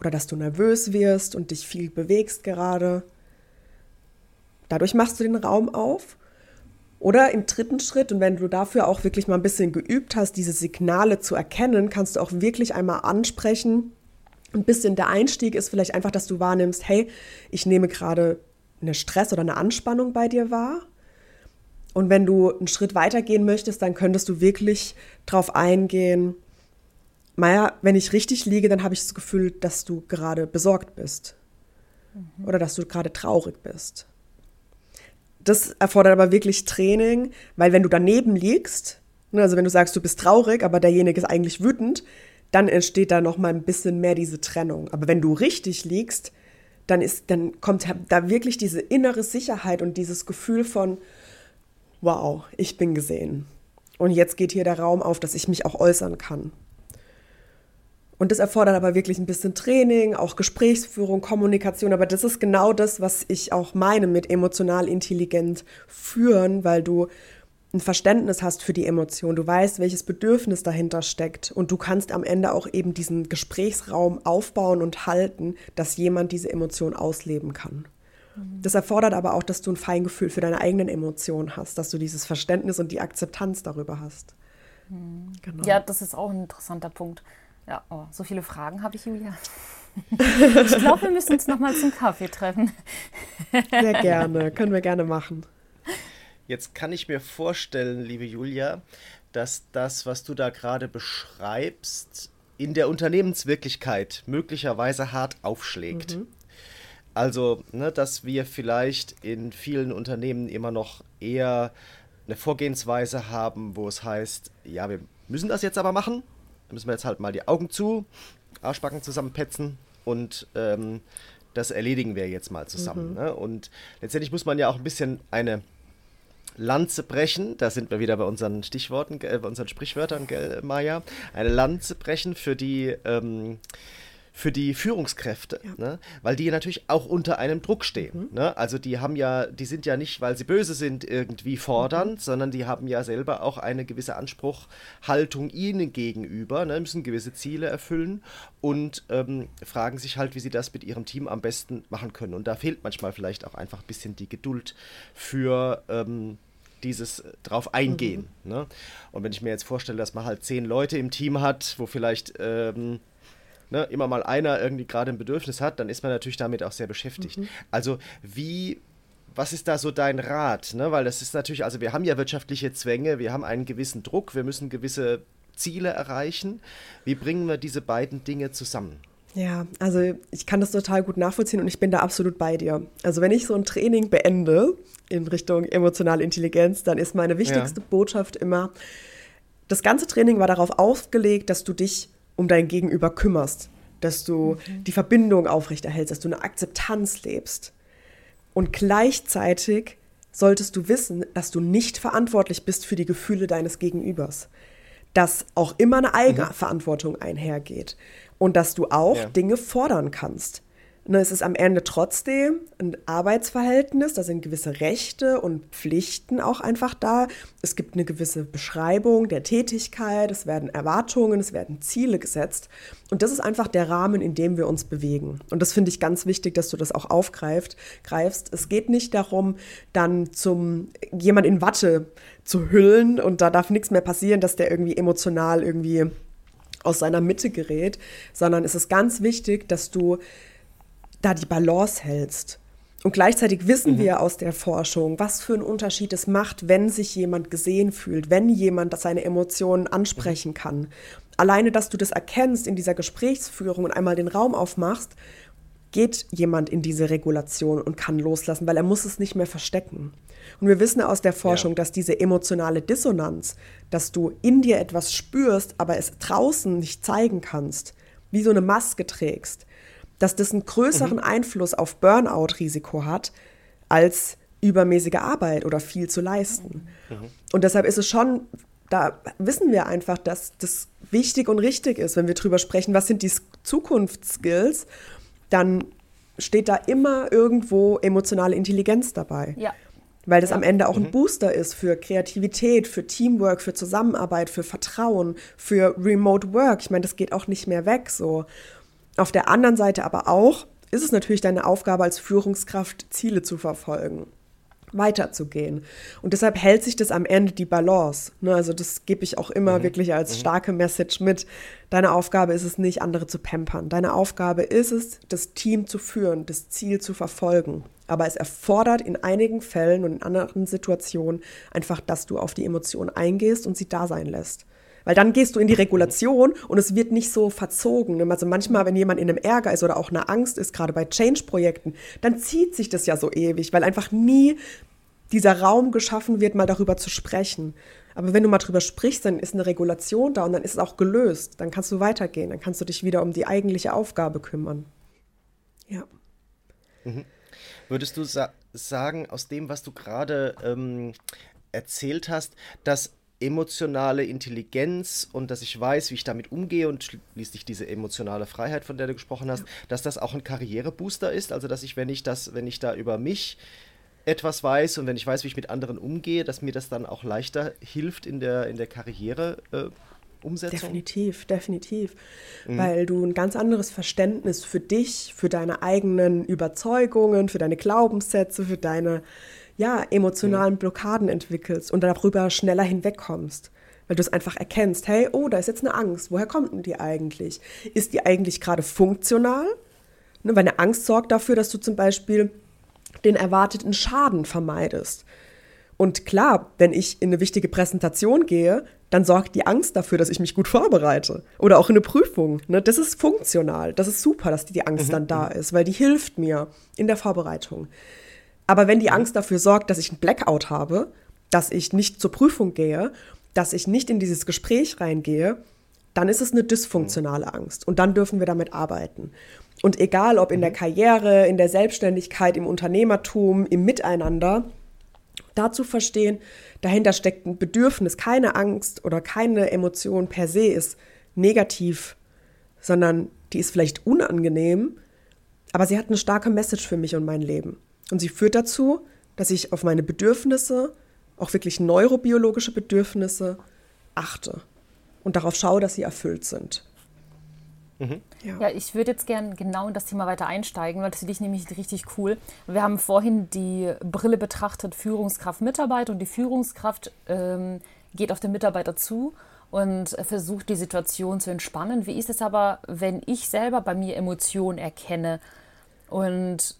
Oder dass du nervös wirst und dich viel bewegst gerade. Dadurch machst du den Raum auf. Oder im dritten Schritt, und wenn du dafür auch wirklich mal ein bisschen geübt hast, diese Signale zu erkennen, kannst du auch wirklich einmal ansprechen. Ein bisschen der Einstieg ist vielleicht einfach, dass du wahrnimmst, hey, ich nehme gerade eine Stress oder eine Anspannung bei dir wahr. Und wenn du einen Schritt weiter gehen möchtest, dann könntest du wirklich darauf eingehen, Maja, wenn ich richtig liege, dann habe ich das Gefühl, dass du gerade besorgt bist. Mhm. Oder dass du gerade traurig bist. Das erfordert aber wirklich Training, weil wenn du daneben liegst, ne, also wenn du sagst, du bist traurig, aber derjenige ist eigentlich wütend, dann entsteht da noch mal ein bisschen mehr diese Trennung. Aber wenn du richtig liegst, dann ist, dann kommt da wirklich diese innere Sicherheit und dieses Gefühl von, wow, ich bin gesehen. Und jetzt geht hier der Raum auf, dass ich mich auch äußern kann. Und das erfordert aber wirklich ein bisschen Training, auch Gesprächsführung, Kommunikation. Aber das ist genau das, was ich auch meine mit emotional intelligent führen, weil du ein Verständnis hast für die Emotion, du weißt, welches Bedürfnis dahinter steckt und du kannst am Ende auch eben diesen Gesprächsraum aufbauen und halten, dass jemand diese Emotion ausleben kann. Das erfordert aber auch, dass du ein Feingefühl für deine eigenen Emotionen hast, dass du dieses Verständnis und die Akzeptanz darüber hast. Mhm. Genau. Ja, das ist auch ein interessanter Punkt. Ja, oh, so viele Fragen habe ich, Julia. Ich glaube, wir müssen uns noch mal zum Kaffee treffen. Sehr gerne, können wir gerne machen. Jetzt kann ich mir vorstellen, liebe Julia, dass das, was du da gerade beschreibst, in der Unternehmenswirklichkeit möglicherweise hart aufschlägt. Mhm. Also, ne, dass wir vielleicht in vielen Unternehmen immer noch eher eine Vorgehensweise haben, wo es heißt, ja, wir müssen das jetzt aber machen. Da müssen wir jetzt halt mal die Augen zu, Arschbacken zusammenpetzen und ähm, das erledigen wir jetzt mal zusammen. Mhm. Ne? Und letztendlich muss man ja auch ein bisschen eine Lanze brechen, da sind wir wieder bei unseren Stichworten, äh, bei unseren Sprichwörtern, gell, Maja, eine Lanze brechen für die, ähm, für die Führungskräfte, ja. ne? weil die natürlich auch unter einem Druck stehen. Mhm. Ne? Also die haben ja, die sind ja nicht, weil sie böse sind, irgendwie fordernd, mhm. sondern die haben ja selber auch eine gewisse Anspruchhaltung ihnen gegenüber, ne? müssen gewisse Ziele erfüllen und ähm, fragen sich halt, wie sie das mit ihrem Team am besten machen können. Und da fehlt manchmal vielleicht auch einfach ein bisschen die Geduld für ähm, dieses äh, drauf eingehen. Mhm. Ne? Und wenn ich mir jetzt vorstelle, dass man halt zehn Leute im Team hat, wo vielleicht ähm, ne, immer mal einer irgendwie gerade ein Bedürfnis hat, dann ist man natürlich damit auch sehr beschäftigt. Mhm. Also wie was ist da so dein Rat? Ne? Weil das ist natürlich, also wir haben ja wirtschaftliche Zwänge, wir haben einen gewissen Druck, wir müssen gewisse Ziele erreichen. Wie bringen wir diese beiden Dinge zusammen? Ja, also ich kann das total gut nachvollziehen und ich bin da absolut bei dir. Also wenn ich so ein Training beende in Richtung emotionale Intelligenz, dann ist meine wichtigste ja. Botschaft immer, das ganze Training war darauf ausgelegt, dass du dich um dein Gegenüber kümmerst, dass du mhm. die Verbindung aufrechterhältst, dass du eine Akzeptanz lebst. Und gleichzeitig solltest du wissen, dass du nicht verantwortlich bist für die Gefühle deines Gegenübers. Dass auch immer eine Eigenverantwortung mhm. einhergeht und dass du auch ja. Dinge fordern kannst. Ne, es ist am Ende trotzdem ein Arbeitsverhältnis, da sind gewisse Rechte und Pflichten auch einfach da. Es gibt eine gewisse Beschreibung der Tätigkeit, es werden Erwartungen, es werden Ziele gesetzt. Und das ist einfach der Rahmen, in dem wir uns bewegen. Und das finde ich ganz wichtig, dass du das auch aufgreifst. Greifst. Es geht nicht darum, dann zum jemand in Watte zu hüllen und da darf nichts mehr passieren, dass der irgendwie emotional irgendwie aus seiner Mitte gerät, sondern es ist ganz wichtig, dass du da die Balance hältst. Und gleichzeitig wissen mhm. wir aus der Forschung, was für einen Unterschied es macht, wenn sich jemand gesehen fühlt, wenn jemand seine Emotionen ansprechen kann. Alleine, dass du das erkennst in dieser Gesprächsführung und einmal den Raum aufmachst, geht jemand in diese Regulation und kann loslassen, weil er muss es nicht mehr verstecken. Und wir wissen aus der Forschung, ja. dass diese emotionale Dissonanz, dass du in dir etwas spürst, aber es draußen nicht zeigen kannst, wie so eine Maske trägst, dass das einen größeren mhm. Einfluss auf Burnout-Risiko hat, als übermäßige Arbeit oder viel zu leisten. Mhm. Und deshalb ist es schon, da wissen wir einfach, dass das wichtig und richtig ist, wenn wir drüber sprechen, was sind die Zukunftsskills, dann steht da immer irgendwo emotionale Intelligenz dabei. Ja. Weil das ja. am Ende auch ein mhm. Booster ist für Kreativität, für Teamwork, für Zusammenarbeit, für Vertrauen, für Remote Work. Ich meine, das geht auch nicht mehr weg so. Auf der anderen Seite aber auch ist es natürlich deine Aufgabe als Führungskraft, Ziele zu verfolgen, weiterzugehen. Und deshalb hält sich das am Ende die Balance. Ne, also das gebe ich auch immer mhm. wirklich als mhm. starke Message mit. Deine Aufgabe ist es nicht, andere zu pampern. Deine Aufgabe ist es, das Team zu führen, das Ziel zu verfolgen. Aber es erfordert in einigen Fällen und in anderen Situationen einfach, dass du auf die Emotionen eingehst und sie da sein lässt. Weil dann gehst du in die Regulation und es wird nicht so verzogen. Also manchmal, wenn jemand in einem Ärger ist oder auch eine Angst ist, gerade bei Change-Projekten, dann zieht sich das ja so ewig, weil einfach nie dieser Raum geschaffen wird, mal darüber zu sprechen. Aber wenn du mal darüber sprichst, dann ist eine Regulation da und dann ist es auch gelöst. Dann kannst du weitergehen. Dann kannst du dich wieder um die eigentliche Aufgabe kümmern. Ja. Mhm. Würdest du sa sagen, aus dem, was du gerade ähm, erzählt hast, dass emotionale Intelligenz und dass ich weiß, wie ich damit umgehe und schließlich diese emotionale Freiheit, von der du gesprochen hast, dass das auch ein Karrierebooster ist. Also dass ich, wenn ich das, wenn ich da über mich etwas weiß und wenn ich weiß, wie ich mit anderen umgehe, dass mir das dann auch leichter hilft in der, in der Karriere. Äh, Umsetzung? Definitiv, definitiv. Mhm. Weil du ein ganz anderes Verständnis für dich, für deine eigenen Überzeugungen, für deine Glaubenssätze, für deine ja, emotionalen mhm. Blockaden entwickelst und darüber schneller hinwegkommst. Weil du es einfach erkennst, hey, oh, da ist jetzt eine Angst. Woher kommt denn die eigentlich? Ist die eigentlich gerade funktional? Ne, weil eine Angst sorgt dafür, dass du zum Beispiel den erwarteten Schaden vermeidest. Und klar, wenn ich in eine wichtige Präsentation gehe, dann sorgt die Angst dafür, dass ich mich gut vorbereite. Oder auch in eine Prüfung. Ne? Das ist funktional. Das ist super, dass die Angst mhm. dann da ist, weil die hilft mir in der Vorbereitung. Aber wenn die Angst dafür sorgt, dass ich einen Blackout habe, dass ich nicht zur Prüfung gehe, dass ich nicht in dieses Gespräch reingehe, dann ist es eine dysfunktionale Angst. Und dann dürfen wir damit arbeiten. Und egal ob in der mhm. Karriere, in der Selbstständigkeit, im Unternehmertum, im Miteinander, dazu verstehen, dahinter steckt ein Bedürfnis, keine Angst oder keine Emotion per se ist negativ, sondern die ist vielleicht unangenehm, aber sie hat eine starke Message für mich und mein Leben. Und sie führt dazu, dass ich auf meine Bedürfnisse, auch wirklich neurobiologische Bedürfnisse, achte und darauf schaue, dass sie erfüllt sind. Mhm. Ja. ja. ich würde jetzt gerne genau in das Thema weiter einsteigen, weil das finde ich nämlich richtig cool. Wir haben vorhin die Brille betrachtet, Führungskraft, Mitarbeiter und die Führungskraft ähm, geht auf den Mitarbeiter zu und versucht die Situation zu entspannen. Wie ist es aber, wenn ich selber bei mir Emotionen erkenne und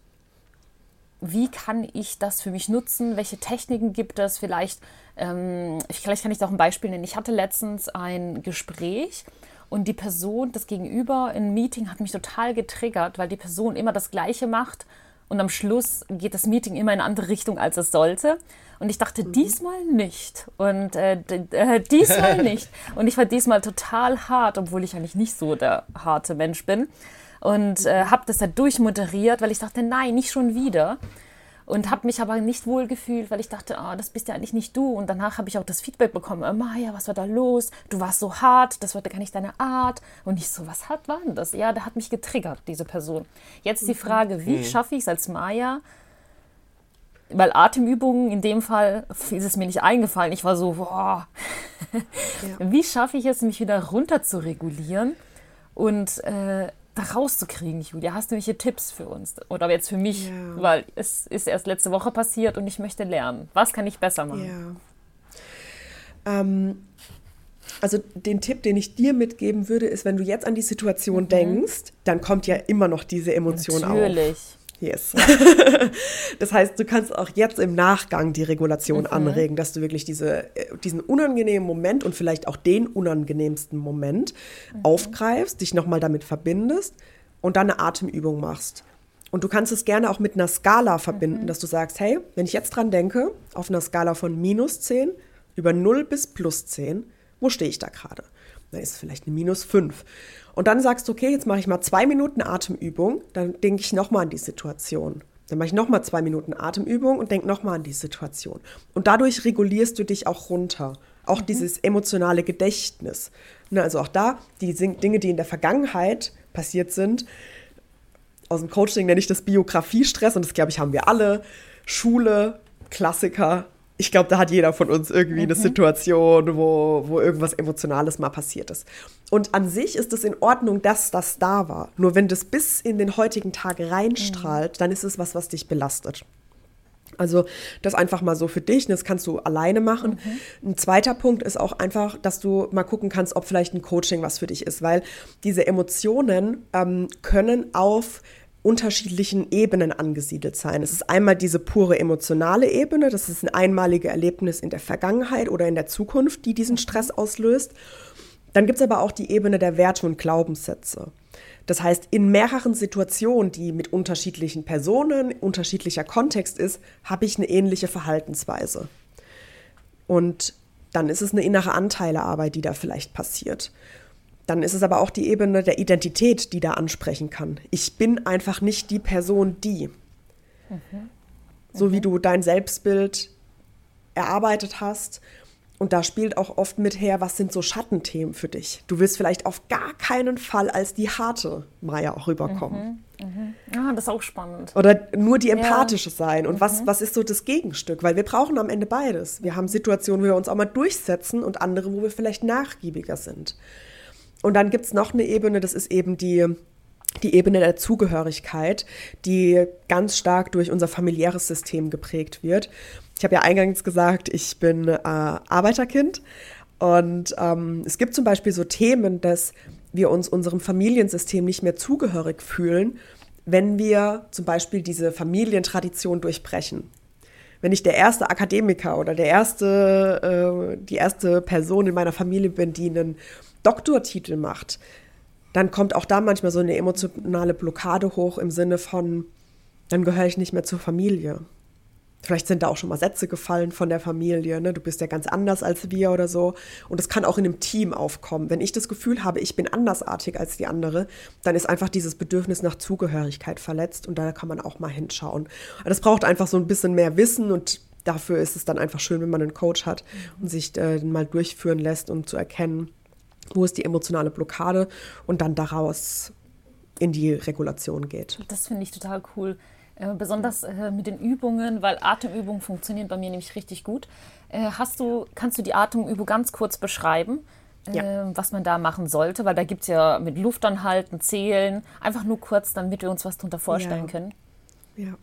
wie kann ich das für mich nutzen? Welche Techniken gibt es? Vielleicht, ähm, vielleicht kann ich da auch ein Beispiel nennen. Ich hatte letztens ein Gespräch und die Person, das Gegenüber im Meeting hat mich total getriggert, weil die Person immer das Gleiche macht und am Schluss geht das Meeting immer in eine andere Richtung, als es sollte. Und ich dachte, mhm. diesmal nicht. Und äh, äh, diesmal nicht. Und ich war diesmal total hart, obwohl ich eigentlich nicht so der harte Mensch bin. Und äh, habe das da durchmoderiert, weil ich dachte, nein, nicht schon wieder und habe mich aber nicht wohl gefühlt, weil ich dachte, oh, das bist ja eigentlich nicht du. Und danach habe ich auch das Feedback bekommen, oh, Maja, was war da los? Du warst so hart, das war gar nicht deine Art. Und ich so, was hat war denn das? Ja, der hat mich getriggert, diese Person. Jetzt die Frage, wie mhm. schaffe ich es als Maja? Weil Atemübungen in dem Fall ist es mir nicht eingefallen. Ich war so, boah. Ja. Wie schaffe ich es, mich wieder runter zu regulieren und äh, da rauszukriegen, Julia? Hast du welche Tipps für uns? Oder jetzt für mich, ja. weil es ist erst letzte Woche passiert und ich möchte lernen. Was kann ich besser machen? Ja. Ähm, also den Tipp, den ich dir mitgeben würde, ist, wenn du jetzt an die Situation mhm. denkst, dann kommt ja immer noch diese Emotion Natürlich. auf. Natürlich. Yes. das heißt, du kannst auch jetzt im Nachgang die Regulation mhm. anregen, dass du wirklich diese, äh, diesen unangenehmen Moment und vielleicht auch den unangenehmsten Moment mhm. aufgreifst, dich nochmal damit verbindest und dann eine Atemübung machst. Und du kannst es gerne auch mit einer Skala verbinden, mhm. dass du sagst, hey, wenn ich jetzt dran denke, auf einer Skala von minus 10 über 0 bis plus 10, wo stehe ich da gerade? Dann ist es vielleicht eine minus 5. Und dann sagst du, okay, jetzt mache ich mal zwei Minuten Atemübung, dann denke ich nochmal an die Situation. Dann mache ich nochmal zwei Minuten Atemübung und denke nochmal an die Situation. Und dadurch regulierst du dich auch runter. Auch mhm. dieses emotionale Gedächtnis. Ne, also auch da, die Dinge, die in der Vergangenheit passiert sind, aus dem Coaching nenne ich das Biografiestress und das, glaube ich, haben wir alle. Schule, Klassiker, ich glaube, da hat jeder von uns irgendwie mhm. eine Situation, wo, wo irgendwas Emotionales mal passiert ist. Und an sich ist es in Ordnung, dass das da war. Nur wenn das bis in den heutigen Tag reinstrahlt, mhm. dann ist es was, was dich belastet. Also das einfach mal so für dich, das kannst du alleine machen. Mhm. Ein zweiter Punkt ist auch einfach, dass du mal gucken kannst, ob vielleicht ein Coaching was für dich ist, weil diese Emotionen ähm, können auf unterschiedlichen Ebenen angesiedelt sein. Es ist einmal diese pure emotionale Ebene, das ist ein einmaliges Erlebnis in der Vergangenheit oder in der Zukunft, die diesen Stress auslöst. Dann gibt es aber auch die Ebene der Werte und Glaubenssätze. Das heißt, in mehreren Situationen, die mit unterschiedlichen Personen, unterschiedlicher Kontext ist, habe ich eine ähnliche Verhaltensweise. Und dann ist es eine innere Anteilearbeit, die da vielleicht passiert. Dann ist es aber auch die Ebene der Identität, die da ansprechen kann. Ich bin einfach nicht die Person, die. Mhm. So wie du dein Selbstbild erarbeitet hast Und da spielt auch oft mit her, was sind so Schattenthemen für dich? Du willst vielleicht auf gar keinen Fall als die harte Maya auch rüberkommen. Mhm, mhm. Ah, das ist auch spannend. Oder nur die empathische ja. sein. Und mhm. was, was ist so das Gegenstück? Weil wir brauchen am Ende beides. Wir haben Situationen, wo wir uns auch mal durchsetzen und andere, wo wir vielleicht nachgiebiger sind. Und dann gibt es noch eine Ebene, das ist eben die, die Ebene der Zugehörigkeit, die ganz stark durch unser familiäres System geprägt wird. Ich habe ja eingangs gesagt, ich bin äh, Arbeiterkind und ähm, es gibt zum Beispiel so Themen, dass wir uns unserem Familiensystem nicht mehr zugehörig fühlen, wenn wir zum Beispiel diese Familientradition durchbrechen. Wenn ich der erste Akademiker oder der erste, äh, die erste Person in meiner Familie bin, die einen Doktortitel macht, dann kommt auch da manchmal so eine emotionale Blockade hoch im Sinne von, dann gehöre ich nicht mehr zur Familie. Vielleicht sind da auch schon mal Sätze gefallen von der Familie, ne? du bist ja ganz anders als wir oder so. Und das kann auch in einem Team aufkommen. Wenn ich das Gefühl habe, ich bin andersartig als die andere, dann ist einfach dieses Bedürfnis nach Zugehörigkeit verletzt und da kann man auch mal hinschauen. Das braucht einfach so ein bisschen mehr Wissen und dafür ist es dann einfach schön, wenn man einen Coach hat und sich äh, mal durchführen lässt, um zu erkennen, wo ist die emotionale Blockade und dann daraus in die Regulation geht. Das finde ich total cool äh, besonders äh, mit den Übungen, weil Atemübungen funktionieren bei mir nämlich richtig gut. Äh, hast du, kannst du die Atemübung ganz kurz beschreiben, ja. Was man da machen sollte? Weil da gibt es ja mit Luft anhalten, zählen, einfach nur kurz, damit wir uns was darunter vorstellen ja. können. Ja.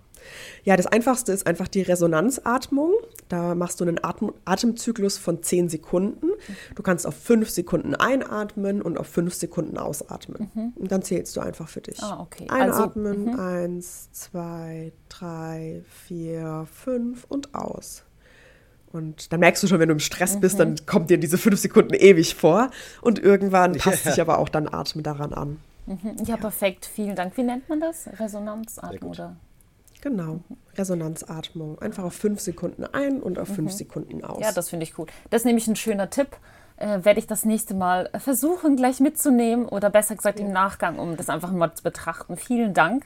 Ja, das Einfachste ist einfach die Resonanzatmung. Da machst du einen Atem Atemzyklus von 10 Sekunden. Du kannst auf 5 Sekunden einatmen und auf 5 Sekunden ausatmen. Mhm. Und dann zählst du einfach für dich. Ah, okay. Einatmen, also, eins, zwei, drei, vier, fünf und aus. Und dann merkst du schon, wenn du im Stress bist, dann mhm. kommt dir diese fünf Sekunden ewig vor. Und irgendwann passt ja. sich aber auch dann Atmen daran an. Mhm. Ja, perfekt. Vielen Dank. Wie nennt man das? Resonanzatmung oder? Genau, Resonanzatmung. Einfach auf fünf Sekunden ein und auf mhm. fünf Sekunden aus. Ja, das finde ich gut. Das ist nämlich ein schöner Tipp. Äh, werde ich das nächste Mal versuchen, gleich mitzunehmen oder besser gesagt ja. im Nachgang, um das einfach mal zu betrachten. Vielen Dank.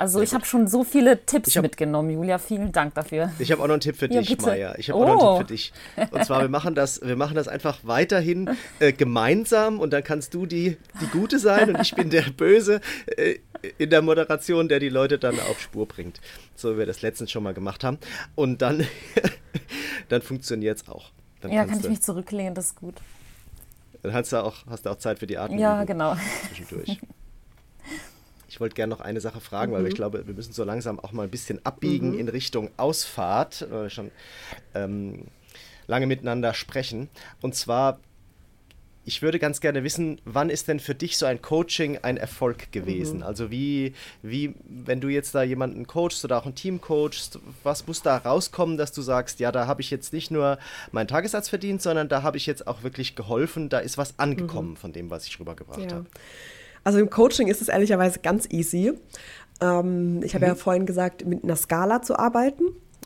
Also ich habe schon so viele Tipps hab, mitgenommen, Julia. Vielen Dank dafür. Ich habe auch noch einen Tipp für dich, bitte. Maja. Ich habe oh. auch noch einen Tipp für dich. Und zwar, wir machen das, wir machen das einfach weiterhin äh, gemeinsam und dann kannst du die, die Gute sein und ich bin der Böse äh, in der Moderation, der die Leute dann auf Spur bringt. So wie wir das letztens schon mal gemacht haben. Und dann, dann funktioniert es auch. Dann ja, kann ich mich zurücklehnen, das ist gut. Dann hast du auch, hast du auch Zeit für die Atmung. Ja, genau. Zwischendurch. Ich wollte gerne noch eine Sache fragen, mhm. weil ich glaube, wir müssen so langsam auch mal ein bisschen abbiegen mhm. in Richtung Ausfahrt, weil wir schon ähm, lange miteinander sprechen. Und zwar, ich würde ganz gerne wissen, wann ist denn für dich so ein Coaching ein Erfolg gewesen? Mhm. Also wie, wie, wenn du jetzt da jemanden coachst oder auch ein Team coachst, was muss da rauskommen, dass du sagst, ja, da habe ich jetzt nicht nur meinen Tagessatz verdient, sondern da habe ich jetzt auch wirklich geholfen, da ist was angekommen mhm. von dem, was ich rübergebracht ja. habe. Also im Coaching ist es ehrlicherweise ganz easy. Ähm, ich habe mhm. ja vorhin gesagt, mit einer Skala zu arbeiten.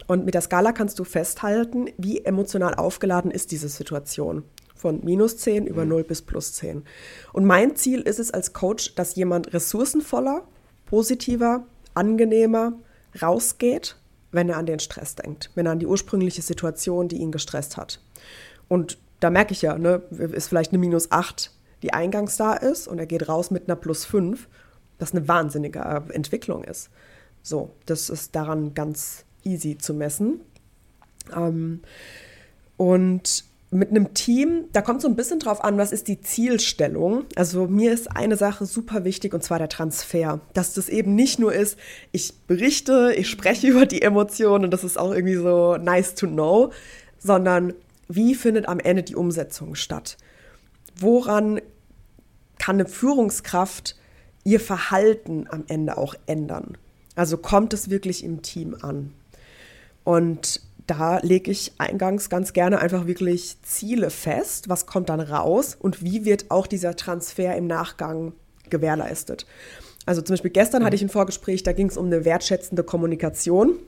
Und mit der Skala kannst du festhalten, wie emotional aufgeladen ist diese Situation. Von minus 10 über mhm. 0 bis plus 10. Und mein Ziel ist es als Coach, dass jemand ressourcenvoller, positiver, angenehmer rausgeht, wenn er an den Stress denkt, wenn er an die ursprüngliche Situation, die ihn gestresst hat. Und da merke ich ja, ne, ist vielleicht eine minus 8 die eingangs da ist und er geht raus mit einer plus 5, das eine wahnsinnige äh, Entwicklung ist. So, das ist daran ganz easy zu messen. Ähm, und mit einem Team, da kommt so ein bisschen drauf an, was ist die Zielstellung. Also mir ist eine Sache super wichtig und zwar der Transfer. Dass das eben nicht nur ist, ich berichte, ich spreche über die Emotionen und das ist auch irgendwie so nice to know, sondern wie findet am Ende die Umsetzung statt? Woran kann eine Führungskraft ihr Verhalten am Ende auch ändern. Also kommt es wirklich im Team an. Und da lege ich eingangs ganz gerne einfach wirklich Ziele fest, was kommt dann raus und wie wird auch dieser Transfer im Nachgang gewährleistet. Also zum Beispiel gestern hatte ich ein Vorgespräch, da ging es um eine wertschätzende Kommunikation.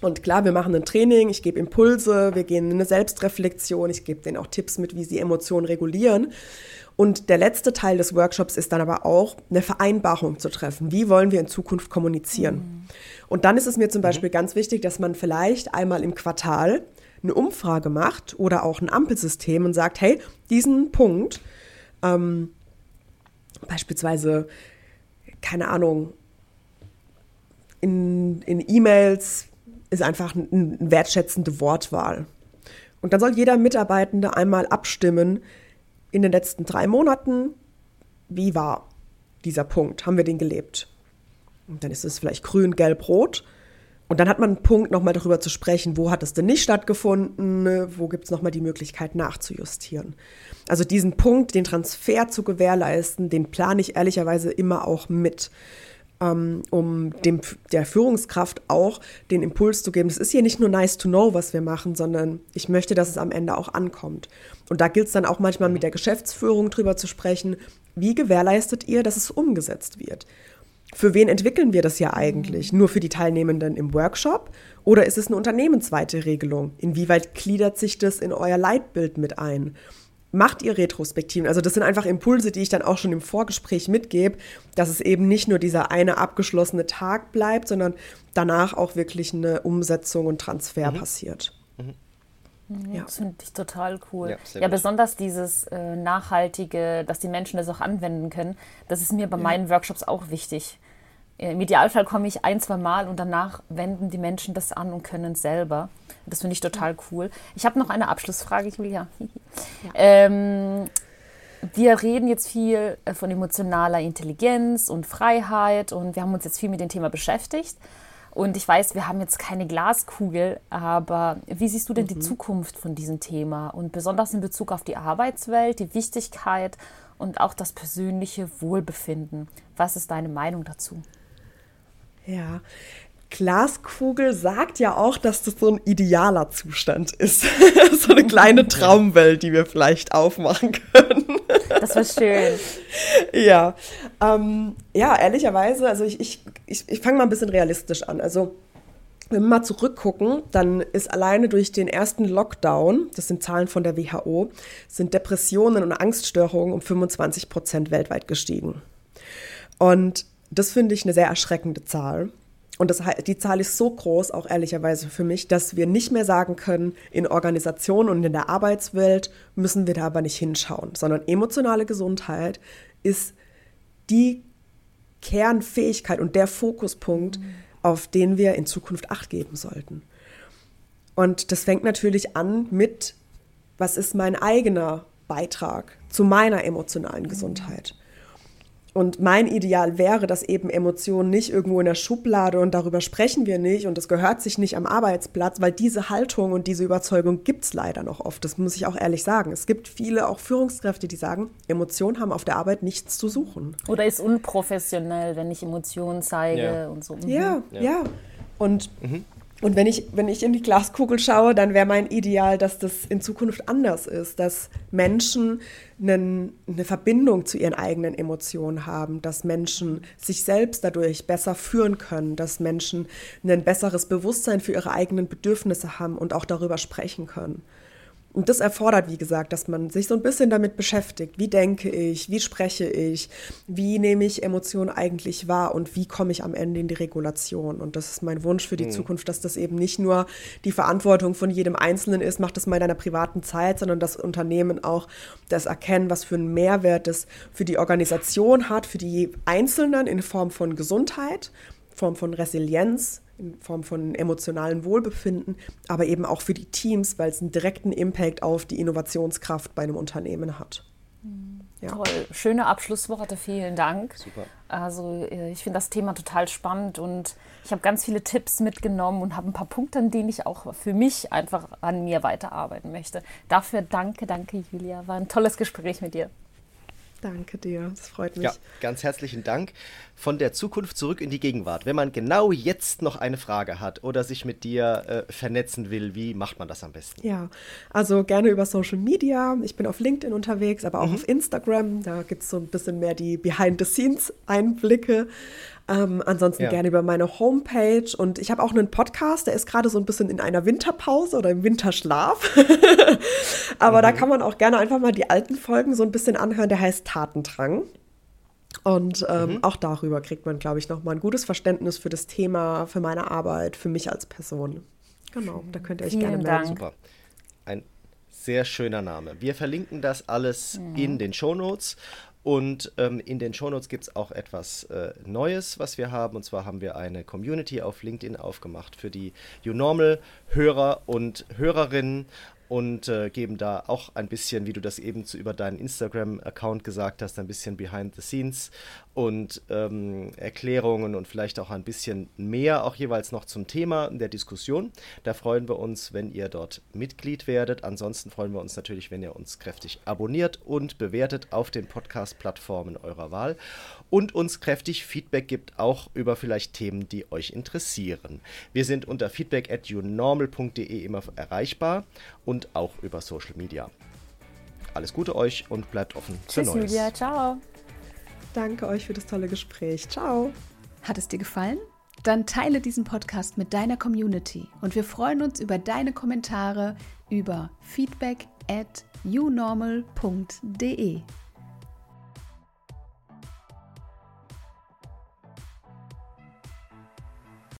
Und klar, wir machen ein Training, ich gebe Impulse, wir gehen in eine Selbstreflexion, ich gebe denen auch Tipps mit, wie sie Emotionen regulieren. Und der letzte Teil des Workshops ist dann aber auch eine Vereinbarung zu treffen. Wie wollen wir in Zukunft kommunizieren? Mhm. Und dann ist es mir zum mhm. Beispiel mhm. ganz wichtig, dass man vielleicht einmal im Quartal eine Umfrage macht oder auch ein Ampelsystem und sagt, hey, diesen Punkt, ähm, beispielsweise, keine Ahnung, in, in E-Mails ist einfach eine wertschätzende Wortwahl. Und dann soll jeder Mitarbeitende einmal abstimmen in den letzten drei Monaten, wie war dieser Punkt, haben wir den gelebt. Und dann ist es vielleicht grün, gelb, rot. Und dann hat man einen Punkt, nochmal darüber zu sprechen, wo hat es denn nicht stattgefunden, wo gibt es nochmal die Möglichkeit nachzujustieren. Also diesen Punkt, den Transfer zu gewährleisten, den plane ich ehrlicherweise immer auch mit um dem, der Führungskraft auch den Impuls zu geben, es ist hier nicht nur nice to know, was wir machen, sondern ich möchte, dass es am Ende auch ankommt. Und da gilt es dann auch manchmal mit der Geschäftsführung drüber zu sprechen, wie gewährleistet ihr, dass es umgesetzt wird? Für wen entwickeln wir das ja eigentlich? Nur für die Teilnehmenden im Workshop? Oder ist es eine unternehmensweite Regelung? Inwieweit gliedert sich das in euer Leitbild mit ein? Macht ihr Retrospektiven. Also das sind einfach Impulse, die ich dann auch schon im Vorgespräch mitgebe, dass es eben nicht nur dieser eine abgeschlossene Tag bleibt, sondern danach auch wirklich eine Umsetzung und Transfer mhm. passiert. Mhm. Ja. Das finde ich total cool. Ja, ja besonders dieses äh, Nachhaltige, dass die Menschen das auch anwenden können, das ist mir bei ja. meinen Workshops auch wichtig. Im Idealfall komme ich ein, zwei Mal und danach wenden die Menschen das an und können es selber. Das finde ich total cool. Ich habe noch eine Abschlussfrage, Julia. Ja. Ähm, wir reden jetzt viel äh, von emotionaler Intelligenz und Freiheit und wir haben uns jetzt viel mit dem Thema beschäftigt. Und ich weiß, wir haben jetzt keine Glaskugel, aber wie siehst du denn mhm. die Zukunft von diesem Thema und besonders in Bezug auf die Arbeitswelt, die Wichtigkeit und auch das persönliche Wohlbefinden? Was ist deine Meinung dazu? Ja, Glaskugel sagt ja auch, dass das so ein idealer Zustand ist. so eine kleine Traumwelt, die wir vielleicht aufmachen können. das war schön. Ja, ähm, ja, ehrlicherweise, also ich, ich, ich, ich fange mal ein bisschen realistisch an. Also wenn wir mal zurückgucken, dann ist alleine durch den ersten Lockdown, das sind Zahlen von der WHO, sind Depressionen und Angststörungen um 25 Prozent weltweit gestiegen. Und das finde ich eine sehr erschreckende Zahl. Und das, die Zahl ist so groß, auch ehrlicherweise für mich, dass wir nicht mehr sagen können, in Organisationen und in der Arbeitswelt müssen wir da aber nicht hinschauen, sondern emotionale Gesundheit ist die Kernfähigkeit und der Fokuspunkt, mhm. auf den wir in Zukunft Acht geben sollten. Und das fängt natürlich an mit, was ist mein eigener Beitrag zu meiner emotionalen Gesundheit? Und mein Ideal wäre, dass eben Emotionen nicht irgendwo in der Schublade und darüber sprechen wir nicht und das gehört sich nicht am Arbeitsplatz, weil diese Haltung und diese Überzeugung gibt es leider noch oft. Das muss ich auch ehrlich sagen. Es gibt viele auch Führungskräfte, die sagen, Emotionen haben auf der Arbeit nichts zu suchen. Oder ist unprofessionell, wenn ich Emotionen zeige ja. und so. Mhm. Ja, ja, ja. Und mhm. Und wenn ich, wenn ich in die Glaskugel schaue, dann wäre mein Ideal, dass das in Zukunft anders ist, dass Menschen einen, eine Verbindung zu ihren eigenen Emotionen haben, dass Menschen sich selbst dadurch besser führen können, dass Menschen ein besseres Bewusstsein für ihre eigenen Bedürfnisse haben und auch darüber sprechen können. Und das erfordert, wie gesagt, dass man sich so ein bisschen damit beschäftigt. Wie denke ich? Wie spreche ich? Wie nehme ich Emotionen eigentlich wahr? Und wie komme ich am Ende in die Regulation? Und das ist mein Wunsch für die mhm. Zukunft, dass das eben nicht nur die Verantwortung von jedem Einzelnen ist, macht das mal in deiner privaten Zeit, sondern dass Unternehmen auch das erkennen, was für einen Mehrwert es für die Organisation hat, für die Einzelnen in Form von Gesundheit, Form von Resilienz, in Form von emotionalem Wohlbefinden, aber eben auch für die Teams, weil es einen direkten Impact auf die Innovationskraft bei einem Unternehmen hat. Ja. Toll, schöne Abschlussworte, vielen Dank. Super. Also äh, ich finde das Thema total spannend und ich habe ganz viele Tipps mitgenommen und habe ein paar Punkte, an denen ich auch für mich einfach an mir weiterarbeiten möchte. Dafür danke, danke Julia, war ein tolles Gespräch mit dir. Danke dir, das freut mich. Ja, ganz herzlichen Dank. Von der Zukunft zurück in die Gegenwart. Wenn man genau jetzt noch eine Frage hat oder sich mit dir äh, vernetzen will, wie macht man das am besten? Ja, also gerne über Social Media. Ich bin auf LinkedIn unterwegs, aber auch mhm. auf Instagram. Da gibt es so ein bisschen mehr die Behind-the-Scenes-Einblicke. Ähm, ansonsten ja. gerne über meine Homepage. Und ich habe auch einen Podcast, der ist gerade so ein bisschen in einer Winterpause oder im Winterschlaf. Aber mhm. da kann man auch gerne einfach mal die alten Folgen so ein bisschen anhören. Der heißt Tatendrang. Und ähm, mhm. auch darüber kriegt man, glaube ich, nochmal ein gutes Verständnis für das Thema, für meine Arbeit, für mich als Person. Genau, da könnt ihr euch Vielen gerne melden. Dank. Super. Ein sehr schöner Name. Wir verlinken das alles Mhm. in den Shownotes. Und ähm, in den Shownotes gibt es auch etwas äh, Neues, was wir haben. Und zwar haben wir eine Community auf LinkedIn aufgemacht für die YouNormal-Hörer und Hörerinnen und äh, geben da auch ein bisschen, wie du das eben zu, über deinen Instagram-Account gesagt hast, ein bisschen Behind the Scenes und ähm, Erklärungen und vielleicht auch ein bisschen mehr auch jeweils noch zum Thema der Diskussion. Da freuen wir uns, wenn ihr dort Mitglied werdet. Ansonsten freuen wir uns natürlich, wenn ihr uns kräftig abonniert und bewertet auf den Podcast-Plattformen eurer Wahl und uns kräftig Feedback gibt, auch über vielleicht Themen, die euch interessieren. Wir sind unter feedback at younormal.de immer erreichbar und auch über Social Media. Alles Gute euch und bleibt offen für Tschüss, Neues. Julia. Ciao. Danke euch für das tolle Gespräch. Ciao. Hat es dir gefallen? Dann teile diesen Podcast mit deiner Community und wir freuen uns über deine Kommentare über feedback at younormal.de.